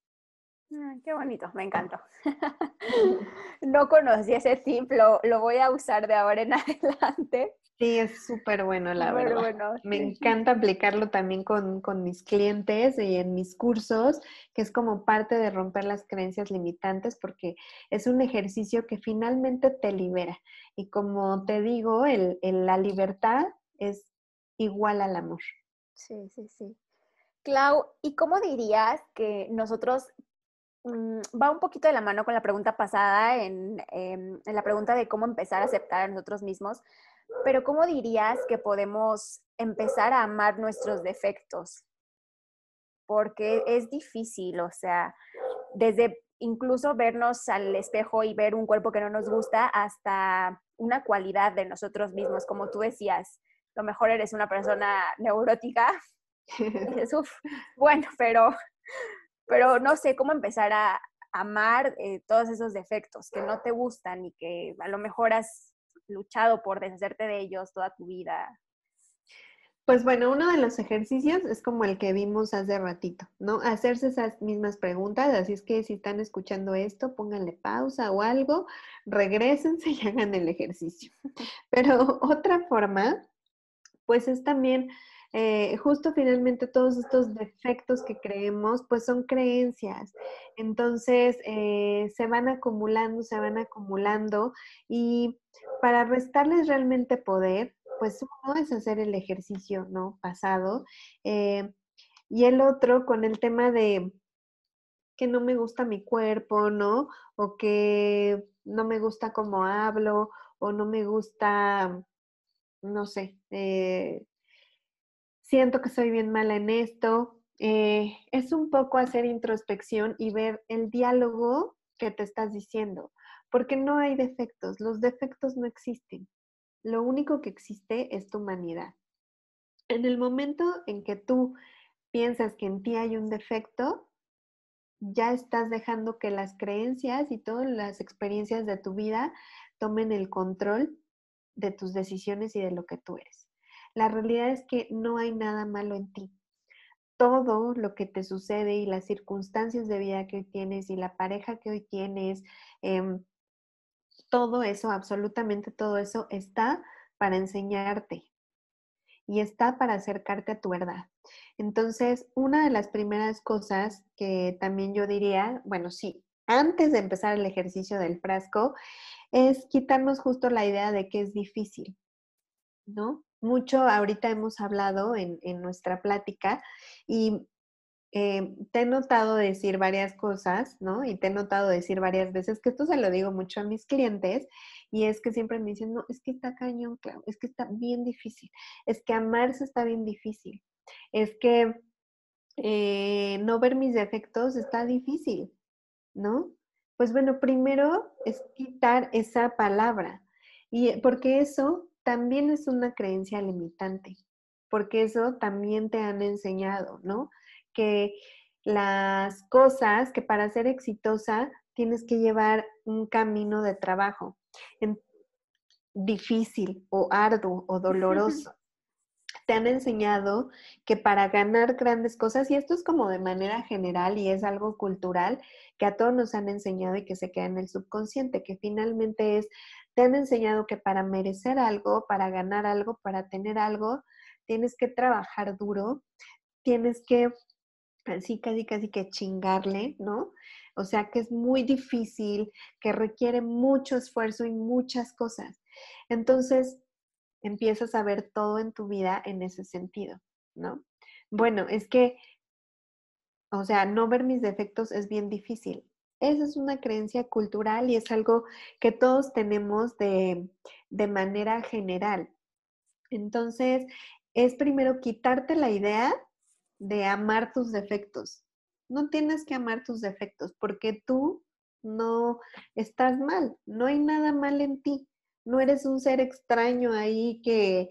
Ah, qué bonito, me encantó. no conocí ese tip, lo, lo, voy a usar de ahora en adelante. Sí, es súper bueno, la verdad. Me encanta aplicarlo también con, con, mis clientes y en mis cursos, que es como parte de romper las creencias limitantes, porque es un ejercicio que finalmente te libera. Y como te digo, el, la libertad es igual al amor. Sí, sí, sí. Clau, ¿y cómo dirías que nosotros Mm, va un poquito de la mano con la pregunta pasada, em, en, la pregunta de cómo empezar a aceptar a nosotros mismos, pero ¿cómo dirías que podemos empezar a amar nuestros defectos? Porque es difícil, o sea, desde incluso vernos al espejo y ver un cuerpo que no nos gusta hasta una cualidad de nosotros mismos, como tú decías, lo mejor eres una persona neurótica. bueno, pero pero no sé cómo empezar a amar eh, todos esos defectos que no te gustan y que a lo mejor has luchado por deshacerte de ellos toda tu vida. Pues bueno, uno de los ejercicios es como el que vimos hace ratito, ¿no? Hacerse esas mismas preguntas, así es que si están escuchando esto, pónganle pausa o algo, regresense y hagan el ejercicio. Pero otra forma, pues es también eh, justo finalmente todos estos defectos que creemos, pues son creencias. Entonces, eh, se van acumulando, se van acumulando y para restarles realmente poder, pues uno es hacer el ejercicio, ¿no? Pasado. Eh, y el otro con el tema de que no me gusta mi cuerpo, ¿no? O que no me gusta cómo hablo, o no me gusta, no sé, eh, siento que soy bien mala en esto. Eh, es un poco hacer introspección y ver el diálogo que te estás diciendo, porque no hay defectos, los defectos no existen. Lo único que existe es tu humanidad. En el momento en que tú piensas que en ti hay un defecto, ya estás dejando que las creencias y todas las experiencias de tu vida tomen el control de tus decisiones y de lo que tú eres. La realidad es que no hay nada malo en ti. Todo lo que te sucede y las circunstancias de vida que hoy tienes y la pareja que hoy tienes, em, todo eso, absolutamente todo eso está para enseñarte y está para acercarte a tu verdad. Entonces, una de las primeras cosas que también yo diría, bueno, sí, antes de empezar el ejercicio del frasco, es quitarnos justo la idea de que es difícil, ¿no? Mucho ahorita hemos hablado en, nuestra plática y eh, te he notado decir varias cosas, ¿no? Y te he notado decir varias veces que esto se lo digo mucho a mis clientes y es que siempre me dicen, no, es que está cañón, claro, es que está bien difícil, es que amarse está bien difícil, es que eh, no ver mis defectos está difícil, ¿no? Pues bueno, primero es quitar esa palabra y porque eso también es una creencia limitante, porque eso también te han enseñado, ¿no? Que las cosas, que para ser exitosa tienes que llevar un camino de trabajo difícil o arduo o doloroso. te han enseñado que para ganar grandes cosas, y esto es como de manera general y es algo cultural que a todos nos han enseñado y que se queda en el subconsciente, que finalmente es, te han enseñado que para merecer algo, para ganar algo, para tener algo, tienes que trabajar duro, tienes que así casi casi que chingarle, ¿no? O sea que es muy difícil, que requiere mucho esfuerzo y muchas cosas. Entonces, empiezas a ver todo en tu vida en ese sentido, ¿no? Bueno, es que, o sea, no ver mis defectos es bien difícil. Esa es una creencia cultural y es algo que todos tenemos de, de manera general. Entonces, es primero quitarte la idea de amar tus defectos. No tienes que amar tus defectos porque tú no estás mal, no hay nada mal en ti no eres un ser extraño ahí que,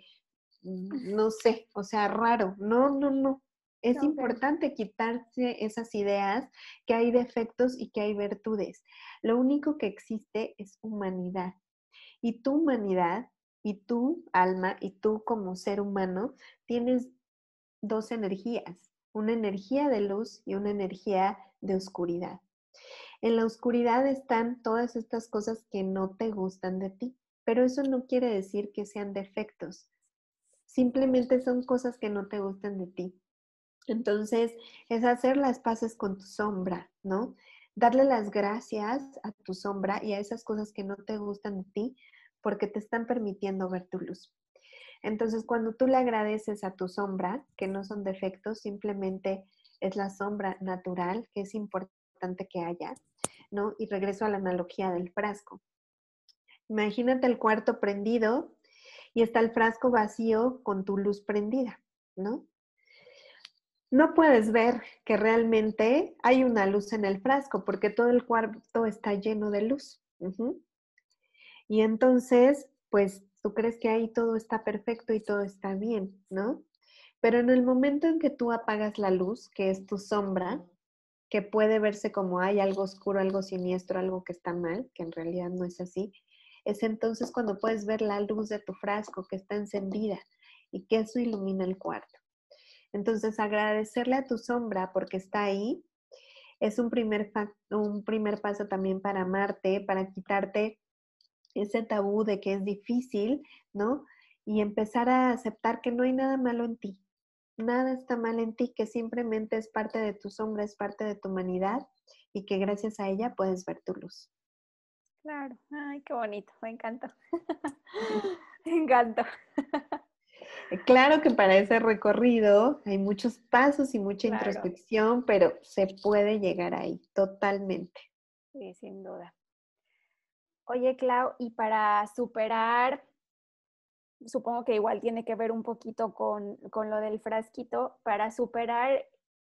mm, no sé, o sea, raro. No, no, no. Es importante quitarse esas ideas que hay defectos y que hay virtudes. Lo único que existe es humanidad. Y tu humanidad y tu alma y tú como ser humano tienes dos energías, una energía de luz y una energía de oscuridad. En la oscuridad están todas estas cosas que no te gustan de ti pero eso no quiere decir que sean defectos. Simplemente son cosas que no te gustan de ti. Entonces, es hacer las paces con tu sombra, ¿no? Darle las gracias a tu sombra y a esas cosas que no te gustan de ti porque te están permitiendo ver tu luz. Entonces, cuando tú le agradeces a tu sombra, que no son defectos, simplemente es la sombra natural, que es importante que haya, ¿no? Y regreso a la analogía del frasco. Imagínate el cuarto prendido y está el frasco vacío con tu luz prendida, ¿no? No puedes ver que realmente hay una luz en el frasco porque todo el cuarto está lleno de luz. Y entonces, pues tú crees que ahí todo está perfecto y todo está bien, ¿no? Pero en el momento en que tú apagas la luz, que es tu sombra, que puede verse como hay algo oscuro, algo siniestro, algo que está mal, que en realidad no es así, es entonces cuando puedes ver la luz de tu frasco que está encendida y que eso ilumina el cuarto. Entonces, agradecerle a tu sombra porque está ahí es un primer, un primer paso también para amarte, para quitarte ese tabú de que es difícil, ¿no? Y empezar a aceptar que no hay nada malo en ti. Nada está mal en ti, que simplemente es parte de tu sombra, es parte de tu humanidad y que gracias a ella puedes ver tu luz. Claro, ay, qué bonito, me encanta. me encanta. Claro que para ese recorrido hay muchos pasos y mucha introspección, pero se puede llegar ahí totalmente. Sí, sin duda. Oye, Clau, y para superar, supongo que igual tiene que ver un poquito con, con lo del frasquito, para superar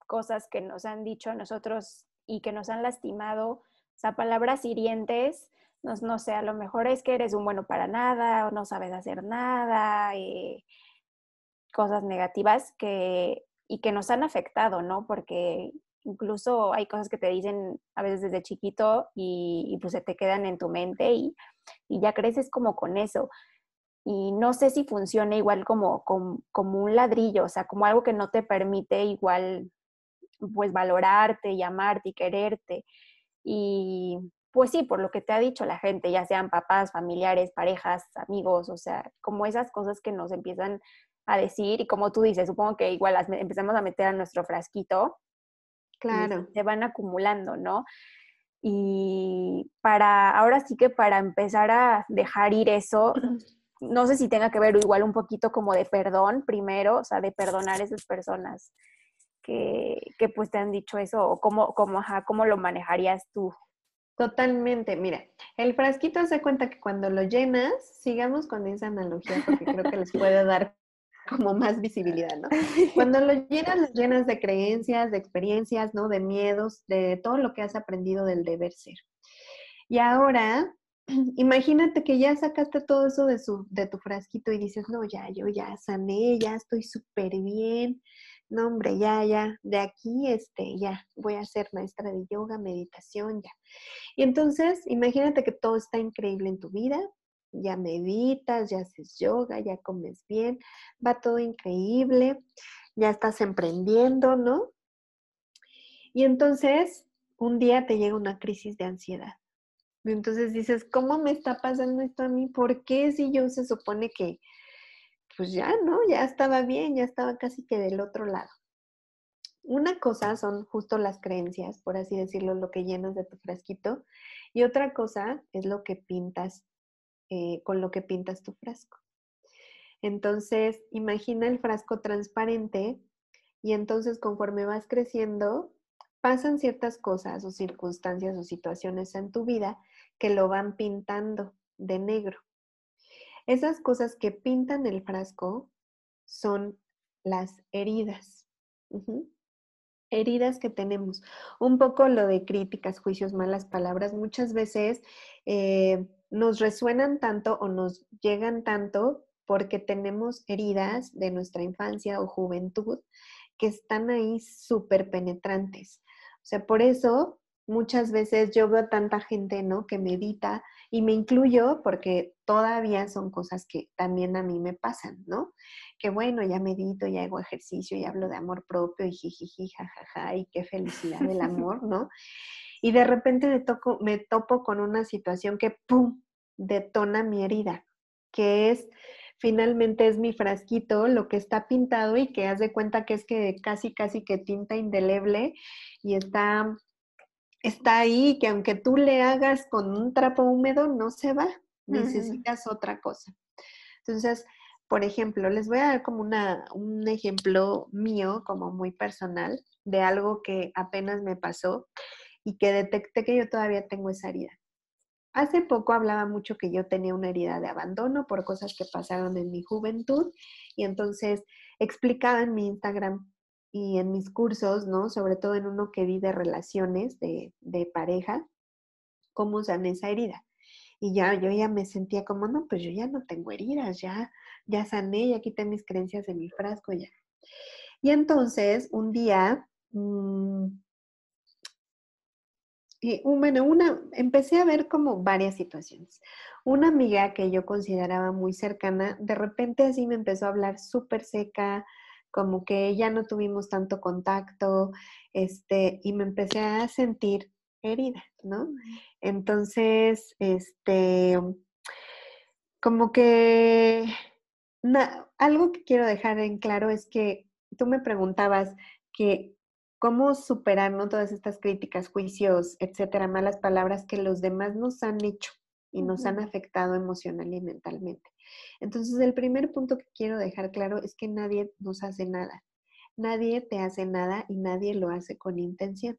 cosas que nos han dicho a nosotros y que nos han lastimado, o sea, palabras hirientes, no, sé, a lo mejor es que eres un bueno para nada o no sabes hacer nada, eh, cosas negativas que, y que nos han afectado, ¿no? Porque incluso hay cosas que te dicen a veces desde chiquito y, pues se te quedan en tu mente y, ya creces como con eso. Y no sé si funciona igual como, como, como, un ladrillo, o sea, como algo que no te permite igual pues valorarte y amarte y quererte. Y, pues sí, por lo que te ha dicho la gente, ya sean papás, familiares, parejas, amigos, o sea, como esas cosas que nos empiezan a decir y como tú dices, supongo que igual las empezamos a meter a nuestro frasquito. Claro. se van acumulando, ¿no? Y para, ahora sí que para empezar a dejar ir eso, no sé si tenga que ver igual un poquito como de perdón primero, o sea, de perdonar a esas personas que, que pues te han dicho eso, o cómo, cómo, ajá, cómo lo manejarías tú. Totalmente, mira, el frasquito se cuenta que cuando lo llenas, sigamos con esa analogía porque creo que les puede dar como más visibilidad, ¿no? Cuando lo llenas, lo llenas de creencias, de experiencias, ¿no? De miedos, de todo lo que has aprendido del deber ser. Y ahora, imagínate que ya sacaste todo eso de, su, de tu frasquito y dices, no, ya, yo ya sané, ya estoy súper bien, no, hombre, ya, ya, de aquí, este, ya, voy a ser maestra de yoga, meditación, ya. Y entonces, imagínate que todo está increíble en tu vida, ya meditas, ya haces yoga, ya comes bien, va todo increíble, ya estás emprendiendo, ¿no? Y entonces un día te llega una crisis de ansiedad. Y entonces dices, ¿cómo me está pasando esto a mí? ¿Por qué si yo se supone que, pues ya, ¿no? Ya estaba bien, ya estaba casi que del otro lado. Una cosa son justo las creencias, por así decirlo, lo que llenas de tu frasquito, y otra cosa es lo que pintas, eh, con lo que pintas tu frasco. Entonces, imagina el frasco transparente y entonces conforme vas creciendo, pasan ciertas cosas o circunstancias o situaciones en tu vida que lo van pintando de negro. Esas cosas que pintan el frasco son las heridas heridas que tenemos. Un poco lo de críticas, juicios, malas palabras, muchas veces eh, nos resuenan tanto o nos llegan tanto porque tenemos heridas de nuestra infancia o juventud que están ahí súper penetrantes. O sea, por eso muchas veces yo veo tanta gente, ¿no? Que medita y me incluyo porque todavía son cosas que también a mí me pasan, ¿no? Que bueno, ya medito, ya hago ejercicio, y hablo de amor propio y jijiji, jajaja, y qué felicidad del amor, ¿no? Y de repente me, toco, me topo con una situación que, ¡pum!, detona mi herida, que es finalmente es mi frasquito, lo que está pintado y que haz de cuenta que es que casi, casi que tinta indeleble y está está ahí, que aunque tú le hagas con un trapo húmedo, no se va, necesitas otra cosa. Entonces, por ejemplo, les voy a dar como un ejemplo mío, como muy personal, de algo que apenas me pasó y que detecté que yo todavía tengo esa herida. Hace poco hablaba mucho que yo tenía una herida de abandono por cosas que pasaron en mi juventud y entonces explicaba en mi Instagram y en mis cursos, ¿no? Sobre todo en uno que vi de relaciones de, pareja, cómo sané esa herida. Y ya yo ya me sentía como, no, pues yo ya no tengo heridas, ya, ya sané, ya quité mis creencias de mi frasco, ya. Y entonces, un día, mm, y, bueno, una, empecé a ver como varias situaciones. Una amiga que yo consideraba muy cercana, de repente así me empezó a hablar súper seca, como que ya no tuvimos tanto contacto, este, y me empecé a sentir herida, ¿no? Entonces, este, como que algo que quiero dejar en claro es que tú me preguntabas que cómo superar ¿no? todas estas críticas, juicios, etcétera, malas palabras que los demás nos han hecho y nos han afectado emocional y mentalmente. Entonces, el primer punto que quiero dejar claro es que nadie nos hace nada. Nadie te hace nada y nadie lo hace con intención.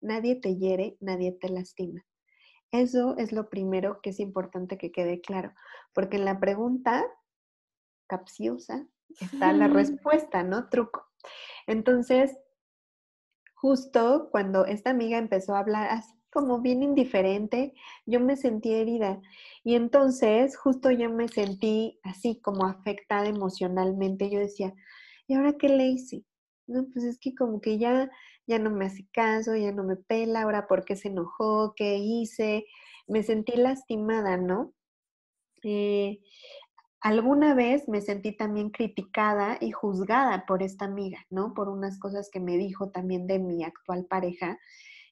Nadie te hiere, nadie te lastima. Eso es lo primero que es importante que quede claro, porque en la pregunta capciosa está la respuesta, ¿no? Truco. Entonces, justo cuando esta amiga empezó a hablar así como bien indiferente, yo me sentí herida. Y entonces justo yo me sentí así como afectada emocionalmente. Yo decía, ¿y ahora qué le hice? No, pues es que como que ya, ya no me hace caso, ya no me pela, ahora por qué se enojó, qué hice. Me sentí lastimada, ¿no? Eh, alguna vez me sentí también criticada y juzgada por esta amiga, ¿no? Por unas cosas que me dijo también de mi actual pareja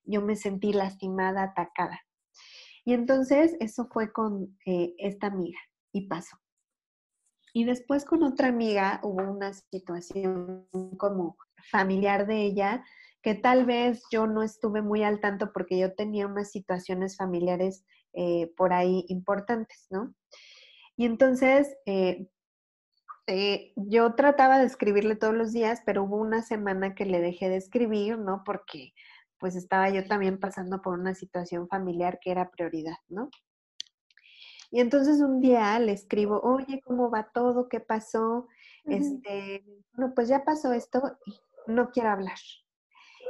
yo me sentí lastimada, atacada. Y entonces eso fue con eh, esta amiga y pasó. Y después con otra amiga hubo una situación como familiar de ella que tal vez yo no estuve muy al tanto porque yo tenía unas situaciones familiares eh, por ahí importantes, ¿no? Y entonces eh, yo trataba de escribirle todos los días, pero hubo una semana que le dejé de escribir, ¿no? Porque pues estaba yo también pasando por una situación familiar que era prioridad, ¿no? Y entonces un día le escribo, oye, ¿cómo va todo? ¿Qué pasó? Este, bueno, pues ya pasó esto y no quiero hablar.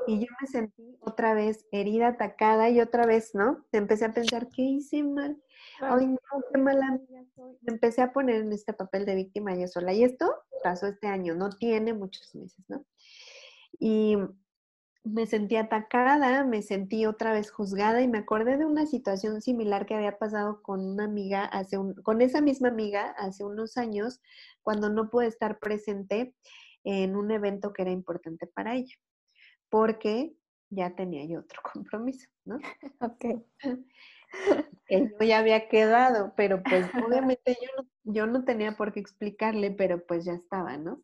Y yo me sentí otra vez herida, atacada y otra vez, ¿no? Empecé a pensar, ¿qué hice mal? Ay, no, qué mala amiga soy. Me empecé a poner en este papel de víctima yo sola. Y esto pasó este año, no tiene muchos meses, ¿no? Y me sentí atacada, me sentí otra vez juzgada y me acordé de una situación similar que había pasado con una amiga hace un, con esa misma amiga hace unos años cuando no pude estar presente en un evento que era importante para ella, porque ya tenía yo otro compromiso, ¿no? Ok. Yo ya había quedado, pero pues obviamente yo no, yo no tenía por qué explicarle, pero pues ya estaba, ¿no?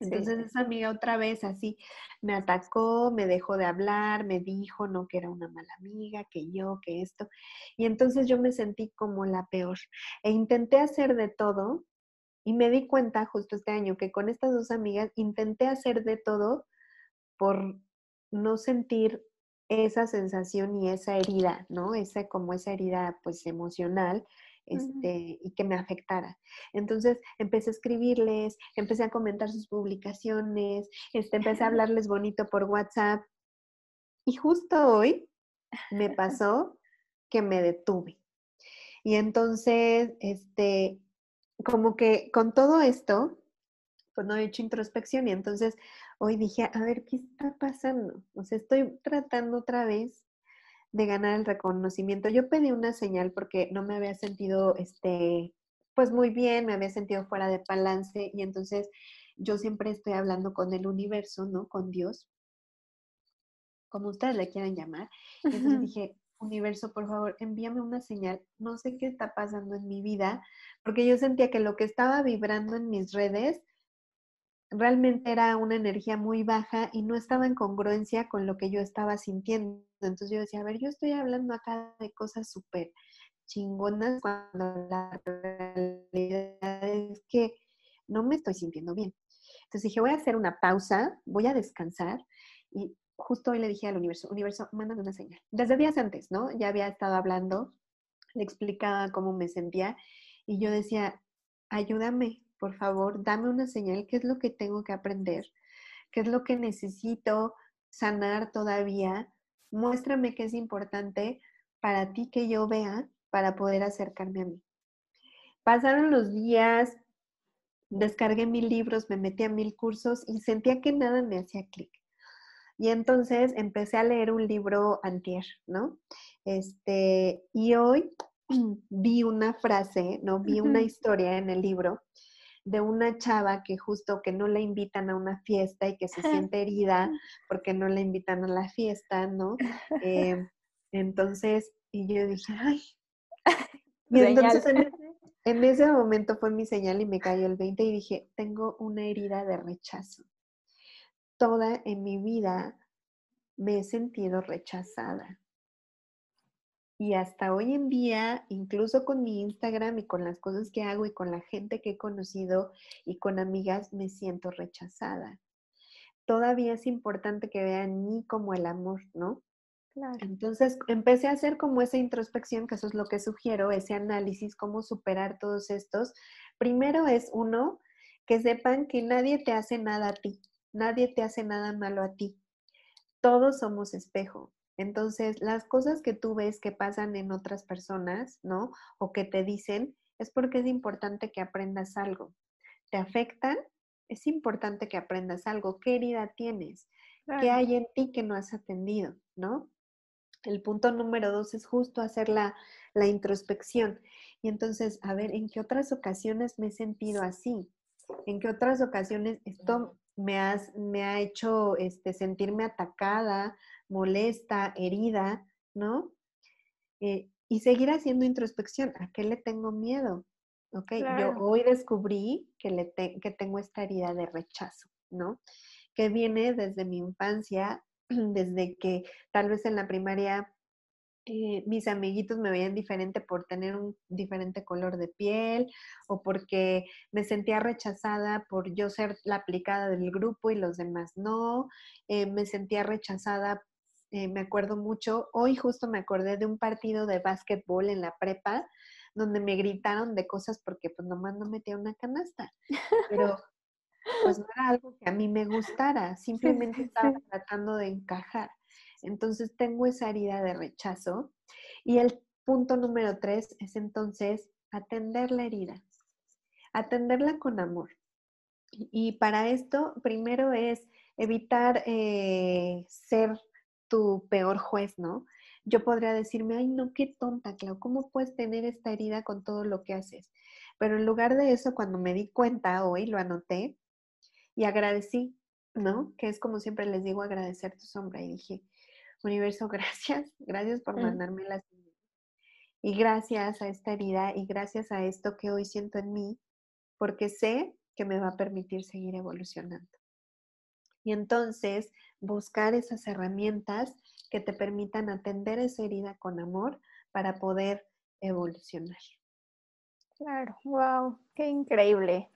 Entonces esa amiga otra vez así me atacó, me dejó de hablar, me dijo no que era una mala amiga, que yo, que esto. Y entonces yo me sentí como la peor. E intenté hacer de todo y me di cuenta justo este año que con estas dos amigas intenté hacer de todo por no sentir esa sensación y esa herida, ¿no? Esa como esa herida pues emocional este, y que me afectara. Entonces empecé a escribirles, empecé a comentar sus publicaciones, este, empecé a hablarles bonito por WhatsApp. Y justo hoy me pasó que me detuve. Y entonces, este, como que con todo esto, pues no he hecho introspección y entonces hoy dije, a ver, ¿qué está pasando? O sea, estoy tratando otra vez de ganar el reconocimiento. Yo pedí una señal porque no me había sentido, este, pues muy bien, me había sentido fuera de balance y entonces yo siempre estoy hablando con el universo, ¿no? Con Dios, como ustedes le quieran llamar. Y entonces dije, universo, por favor, envíame una señal. No sé qué está pasando en mi vida, porque yo sentía que lo que estaba vibrando en mis redes realmente era una energía muy baja y no estaba en congruencia con lo que yo estaba sintiendo. Entonces yo decía, a ver, yo estoy hablando acá de cosas súper chingonas cuando la realidad es que no me estoy sintiendo bien. Entonces dije, voy a hacer una pausa, voy a descansar y justo hoy le dije al universo, universo, mándame una señal. Desde días antes, ¿no? Ya había estado hablando, le explicaba cómo me sentía y yo decía, ayúdame, por favor, dame una señal, qué es lo que tengo que aprender, qué es lo que necesito sanar todavía, muéstrame qué es importante para ti que yo vea para poder acercarme a mí. Pasaron los días, descargué mil libros, me metí a mil cursos y sentía que nada me hacía clic. Y entonces empecé a leer un libro antier, ¿no? Este, y hoy vi una frase, ¿no? Vi una historia en el libro de una chava que justo que no la invitan a una fiesta y que se siente herida porque no la invitan a la fiesta, ¿no? Eh, entonces, y yo dije, ay. Y entonces en ese, momento fue mi señal y me cayó el 20 y dije, tengo una herida de rechazo. Toda en mi vida me he sentido rechazada. Y hasta hoy en día, incluso con mi Instagram y con las cosas que hago y con la gente que he conocido y con amigas, me siento rechazada. Todavía es importante que vean mí como el amor, ¿no? Claro. Entonces empecé a hacer como esa introspección, que eso es lo que sugiero, ese análisis, cómo superar todos estos. Primero es uno, que sepan que nadie te hace nada a ti, nadie te hace nada malo a ti. Todos somos espejo. Entonces, las cosas que tú ves que pasan en otras personas, ¿no? O que te dicen, es porque es importante que aprendas algo. ¿Te afectan? Es importante que aprendas algo. ¿Qué herida tienes? ¿Qué hay en ti que no has atendido? ¿No? El punto número dos es justo hacer la, la introspección. Y entonces, a ver, ¿en qué otras ocasiones me he sentido así? ¿En qué otras ocasiones esto me, has, me ha hecho este, sentirme atacada, molesta, herida, ¿no? Eh, y seguir haciendo introspección. ¿A qué le tengo miedo? ¿Ok? Yo hoy descubrí que, le que tengo esta herida de rechazo, ¿no? Que viene desde mi infancia, desde que tal vez en la primaria eh, mis amiguitos me veían diferente por tener un diferente color de piel o porque me sentía rechazada por yo ser la aplicada del grupo y los demás no. Eh, me sentía rechazada eh, me acuerdo mucho, hoy justo me acordé de un partido de básquetbol en la prepa donde me gritaron de cosas porque pues nomás no metía una canasta, pero pues no era algo que a mí me gustara, simplemente estaba tratando de encajar. Entonces tengo esa herida de rechazo y el punto número tres es entonces atender la herida, atenderla con amor. Y para esto, primero es evitar eh, ser tu peor juez, ¿no? Yo podría decirme, ay, no, qué tonta, Clau, ¿cómo puedes tener esta herida con todo lo que haces? Pero en lugar de eso, cuando me di cuenta hoy, lo anoté y agradecí, ¿no? Que es como siempre les digo, agradecer tu sombra. Y dije, universo, gracias, gracias por mandarme las y gracias a esta herida y gracias a esto que hoy siento en mí, porque sé que me va a permitir seguir evolucionando. Y entonces buscar esas herramientas que te permitan atender esa herida con amor para poder evolucionar. Claro, wow, qué increíble.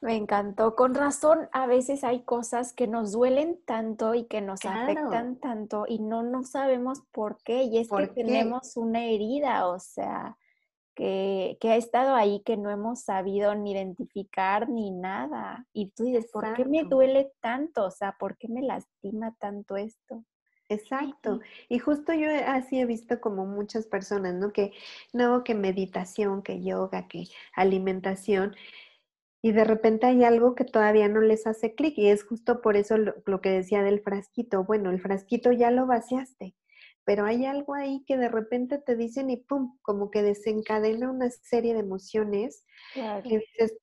Me encantó. Con razón, a veces hay cosas que nos duelen tanto y que nos afectan tanto y no, no sabemos por qué. Y es que tenemos una herida, o sea, que, ha estado ahí, que no hemos sabido ni identificar ni nada. Y tú dices, ¿por qué me duele tanto? O sea, ¿por qué me lastima tanto esto? Exacto. Y justo yo así he visto como muchas personas, ¿no? Que no, que meditación, que yoga, que alimentación y de repente hay algo que todavía no les hace clic y es justo por eso lo, que decía del frasquito. Bueno, el frasquito ya lo vaciaste, pero hay algo ahí que de repente te dicen y pum, como que desencadena una serie de emociones que dices,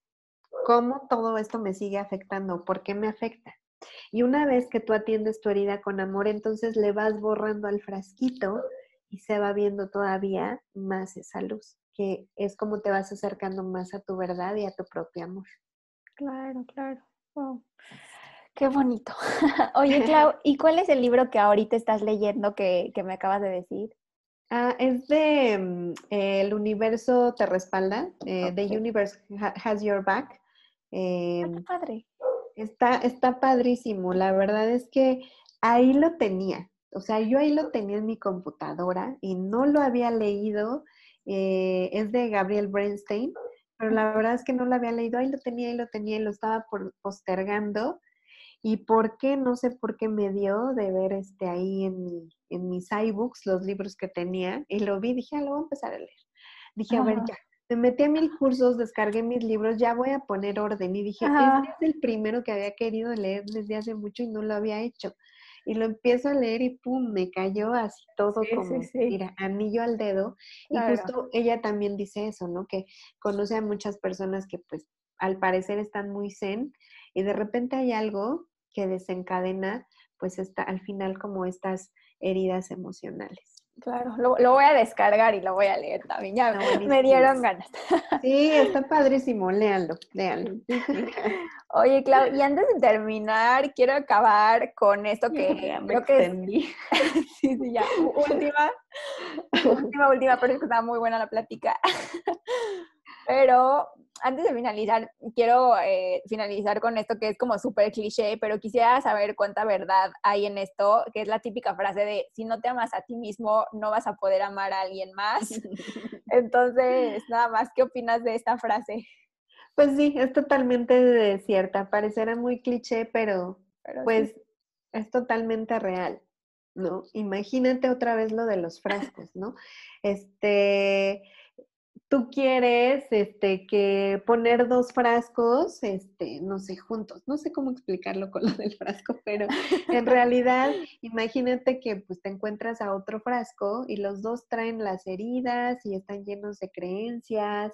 ¿cómo todo esto me sigue afectando? ¿Por qué me afecta? Y una vez que tú atiendes tu herida con amor, entonces le vas borrando al frasquito y se va viendo todavía más esa luz que es como te vas acercando más a tu verdad y a tu propio amor. Claro, claro. Qué bonito. Oye, Clau, ¿y cuál es el libro que ahorita estás leyendo que, me acabas de decir? Ah, es de mm, El universo te respalda, eh, The Universe Has Your Back. Eh, padre. Está, está padrísimo. La verdad es que ahí lo tenía. O sea, yo ahí lo tenía en mi computadora y no lo había leído eh, es de Gabriel Bernstein, pero la verdad es que no lo había leído, ahí lo tenía, ahí lo tenía y lo estaba postergando. ¿Y por qué? No sé por qué me dio de ver este ahí en, en mis iBooks los libros que tenía y lo vi, dije, ah, lo voy a empezar a leer. Dije, a ver, ya, me metí a mil cursos, descargué mis libros, ya voy a poner orden. Y dije, este es el primero que había querido leer desde hace mucho y no lo había hecho y lo empiezo a leer y pum, me cayó así todo como, mira, anillo al dedo. Y justo ella también dice eso, ¿no? Que conoce a muchas personas que pues al parecer están muy zen y de repente hay algo que desencadena pues está al final como estas heridas emocionales. Claro, lo, voy a descargar y lo voy a leer también. Ya me dieron ganas. Sí, está padrísimo, léanlo, léanlo. Oye, Clau, y antes de terminar, quiero acabar con esto que creo que es... sí, sí, ya. Última, última, última, pero es que está muy buena la plática. Pero antes de finalizar, quiero eh, finalizar con esto que es como súper cliché, pero quisiera saber cuánta verdad hay en esto, que es la típica frase de, si no te amas a ti mismo, no vas a poder amar a alguien más. Entonces, nada más, ¿qué opinas de esta frase? Pues sí, es totalmente cierta, parecerá muy cliché, pero, pues es totalmente real. ¿no? Imagínate otra vez lo de los frascos, ¿no? Este, tú quieres este, que poner dos frascos, este, no sé, juntos. No sé cómo explicarlo con lo del frasco, pero en realidad imagínate que pues te encuentras a otro frasco y los dos traen las heridas y están llenos de creencias.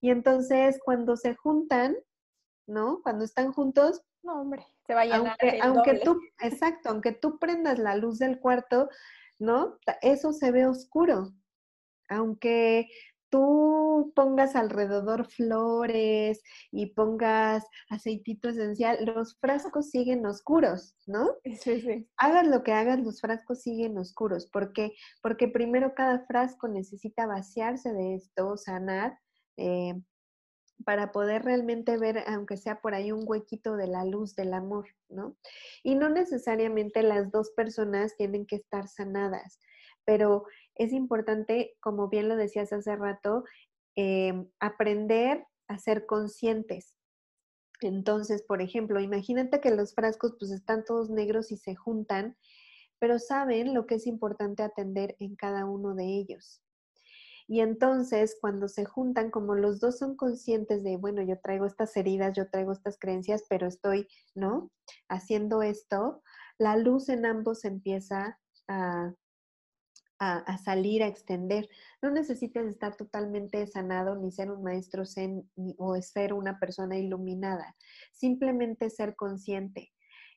Y entonces cuando se juntan, ¿no? Cuando están juntos, no, hombre, se va a Aunque, aunque tú, exacto, aunque tú prendas la luz del cuarto, ¿no? Eso se ve oscuro. Aunque tú pongas alrededor flores y pongas aceitito esencial, los frascos siguen oscuros, ¿no? Sí, sí. Hagas lo que hagas, los frascos siguen oscuros. ¿Por qué? Porque primero cada frasco necesita vaciarse de esto, sanar, eh, para poder realmente ver, aunque sea por ahí, un huequito de la luz del amor, ¿no? Y no necesariamente las dos personas tienen que estar sanadas, pero es importante, como bien lo decías hace rato, em, aprender a ser conscientes. Entonces, por ejemplo, imagínate que los frascos pues están todos negros y se juntan, pero saben lo que es importante atender en cada uno de ellos. Y entonces, cuando se juntan, como los dos son conscientes de, bueno, yo traigo estas heridas, yo traigo estas creencias, pero estoy, ¿no? Haciendo esto, la luz en ambos empieza a, a, salir, a extender. No necesitas estar totalmente sanado ni ser un maestro zen o ser una persona iluminada. Simplemente ser consciente.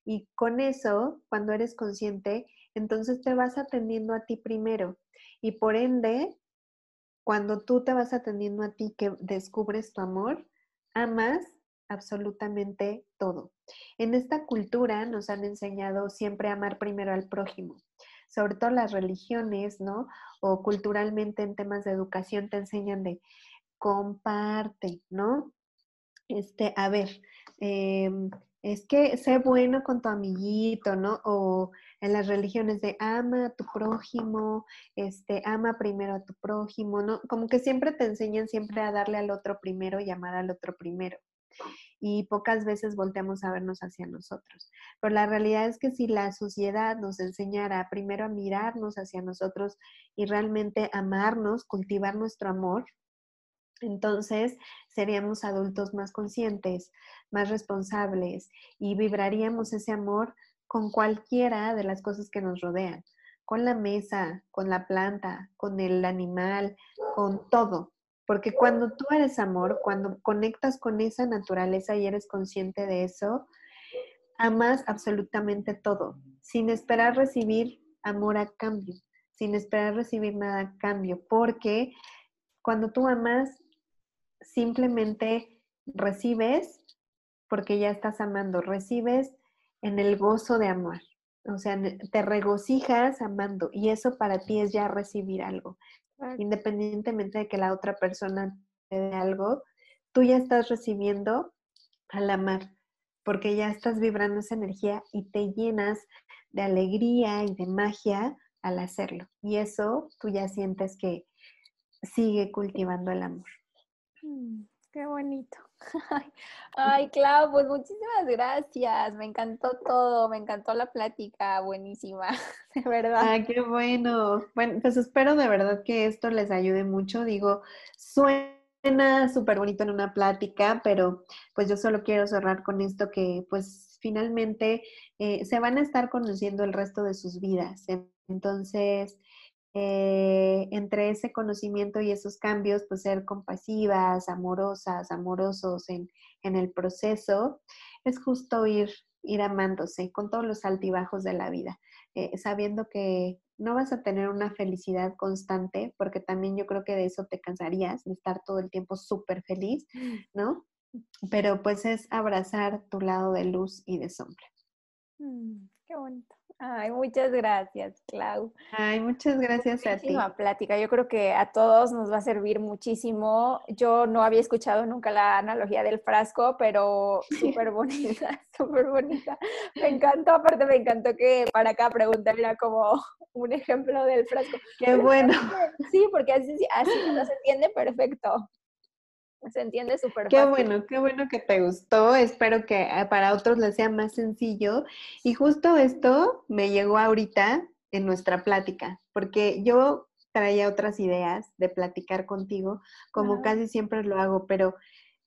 Y con eso, cuando eres consciente, entonces te vas atendiendo a ti primero. Y por ende, cuando tú te vas atendiendo a ti, que descubres tu amor, amas absolutamente todo. En esta cultura nos han enseñado siempre a amar primero al prójimo sobre todo las religiones, ¿no? O culturalmente en temas de educación te enseñan de comparte, ¿no? Este, a ver, em, es que sé bueno con tu amiguito, ¿no? O en las religiones de ama a tu prójimo, este, ama primero a tu prójimo, ¿no? Como que siempre te enseñan siempre a darle al otro primero y amar al otro primero y pocas veces volteamos a vernos hacia nosotros. Pero la realidad es que si la sociedad nos enseñara primero a mirarnos hacia nosotros y realmente amarnos, cultivar nuestro amor, entonces seríamos adultos más conscientes, más responsables y vibraríamos ese amor con cualquiera de las cosas que nos rodean, con la mesa, con la planta, con el animal, con todo. Porque cuando tú eres amor, cuando conectas con esa naturaleza y eres consciente de eso, amas absolutamente todo, sin esperar recibir amor a cambio, sin esperar recibir nada a cambio, porque cuando tú amas, simplemente recibes porque ya estás amando, recibes en el gozo de amar. O sea, te regocijas amando y eso para ti es ya recibir algo independientemente de que la otra persona te dé algo, tú ya estás recibiendo al amar, porque ya estás vibrando esa energía y te llenas de alegría y de magia al hacerlo. Y eso tú ya sientes que sigue cultivando el amor. Mm. Qué bonito. Ay, Clau, pues muchísimas gracias. Me encantó todo, me encantó la plática, buenísima, de verdad. Ay, qué bueno. Bueno, pues espero de verdad que esto les ayude mucho. Digo, suena súper bonito en una plática, pero pues yo solo quiero cerrar con esto que pues finalmente eh, se van a estar conociendo el resto de sus vidas. Entonces, eh, entre ese conocimiento y esos cambios, pues ser compasivas, amorosas, amorosos en, el proceso, es justo ir, ir amándose con todos los altibajos de la vida, eh, sabiendo que no vas a tener una felicidad constante, porque también yo creo que de eso te cansarías, de estar todo el tiempo súper feliz, mm. ¿no? Pero pues es abrazar tu lado de luz y de sombra. Mm, qué bonito. Ay, muchas gracias, Clau. Ay, muchas gracias a ti. plática. Yo creo que a todos nos va a servir muchísimo. Yo no había escuchado nunca la analogía del frasco, pero súper bonita, súper bonita. Me encantó, aparte me encantó que para cada pregunta era como un ejemplo del frasco. Qué bueno. Sí, porque así, así nos entiende perfecto. Se entiende súper Qué bueno, qué bueno que te gustó. Espero que ah, para otros les sea más sencillo. Y justo esto me llegó ahorita en nuestra plática, porque yo traía otras ideas de platicar contigo, como casi siempre lo hago, pero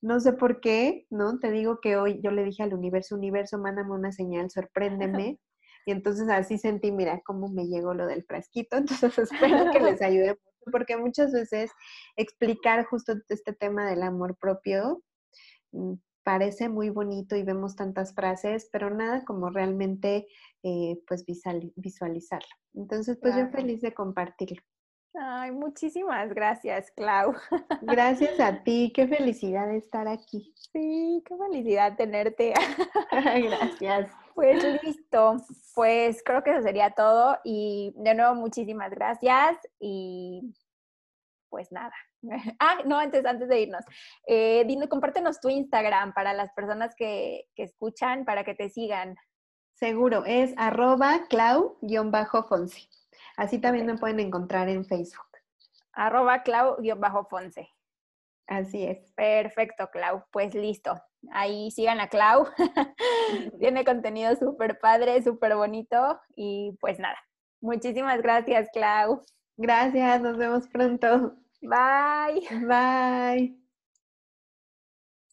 no sé por qué, ¿no? Te digo que hoy yo le dije al universo, universo, mándame una señal, sorpréndeme. Y entonces así sentí, mira, cómo me llegó lo del frasquito. Entonces espero que les ayude porque muchas veces explicar justo este tema del amor propio mm, parece muy bonito y vemos tantas frases, pero nada como realmente eh, pues visualizarlo. Entonces, pues yo feliz de compartirlo. Ay, muchísimas gracias, Clau. Gracias a ti, qué felicidad estar aquí. Sí, qué felicidad tenerte. Gracias. Pues listo, pues creo que eso sería todo y de nuevo muchísimas gracias y pues nada. Ah, no, antes, antes de irnos, eh, compártenos tu Instagram para las personas que, escuchan, para que te sigan. Seguro, es arroba clau-fonse. Así también me pueden encontrar en Facebook. Arroba clau-fonse. Así es. Perfecto, Clau. Pues listo. Ahí sigan a Clau. Tiene contenido súper padre, súper bonito. Y pues nada. Muchísimas gracias, Clau. Gracias, nos vemos pronto. Bye. Bye.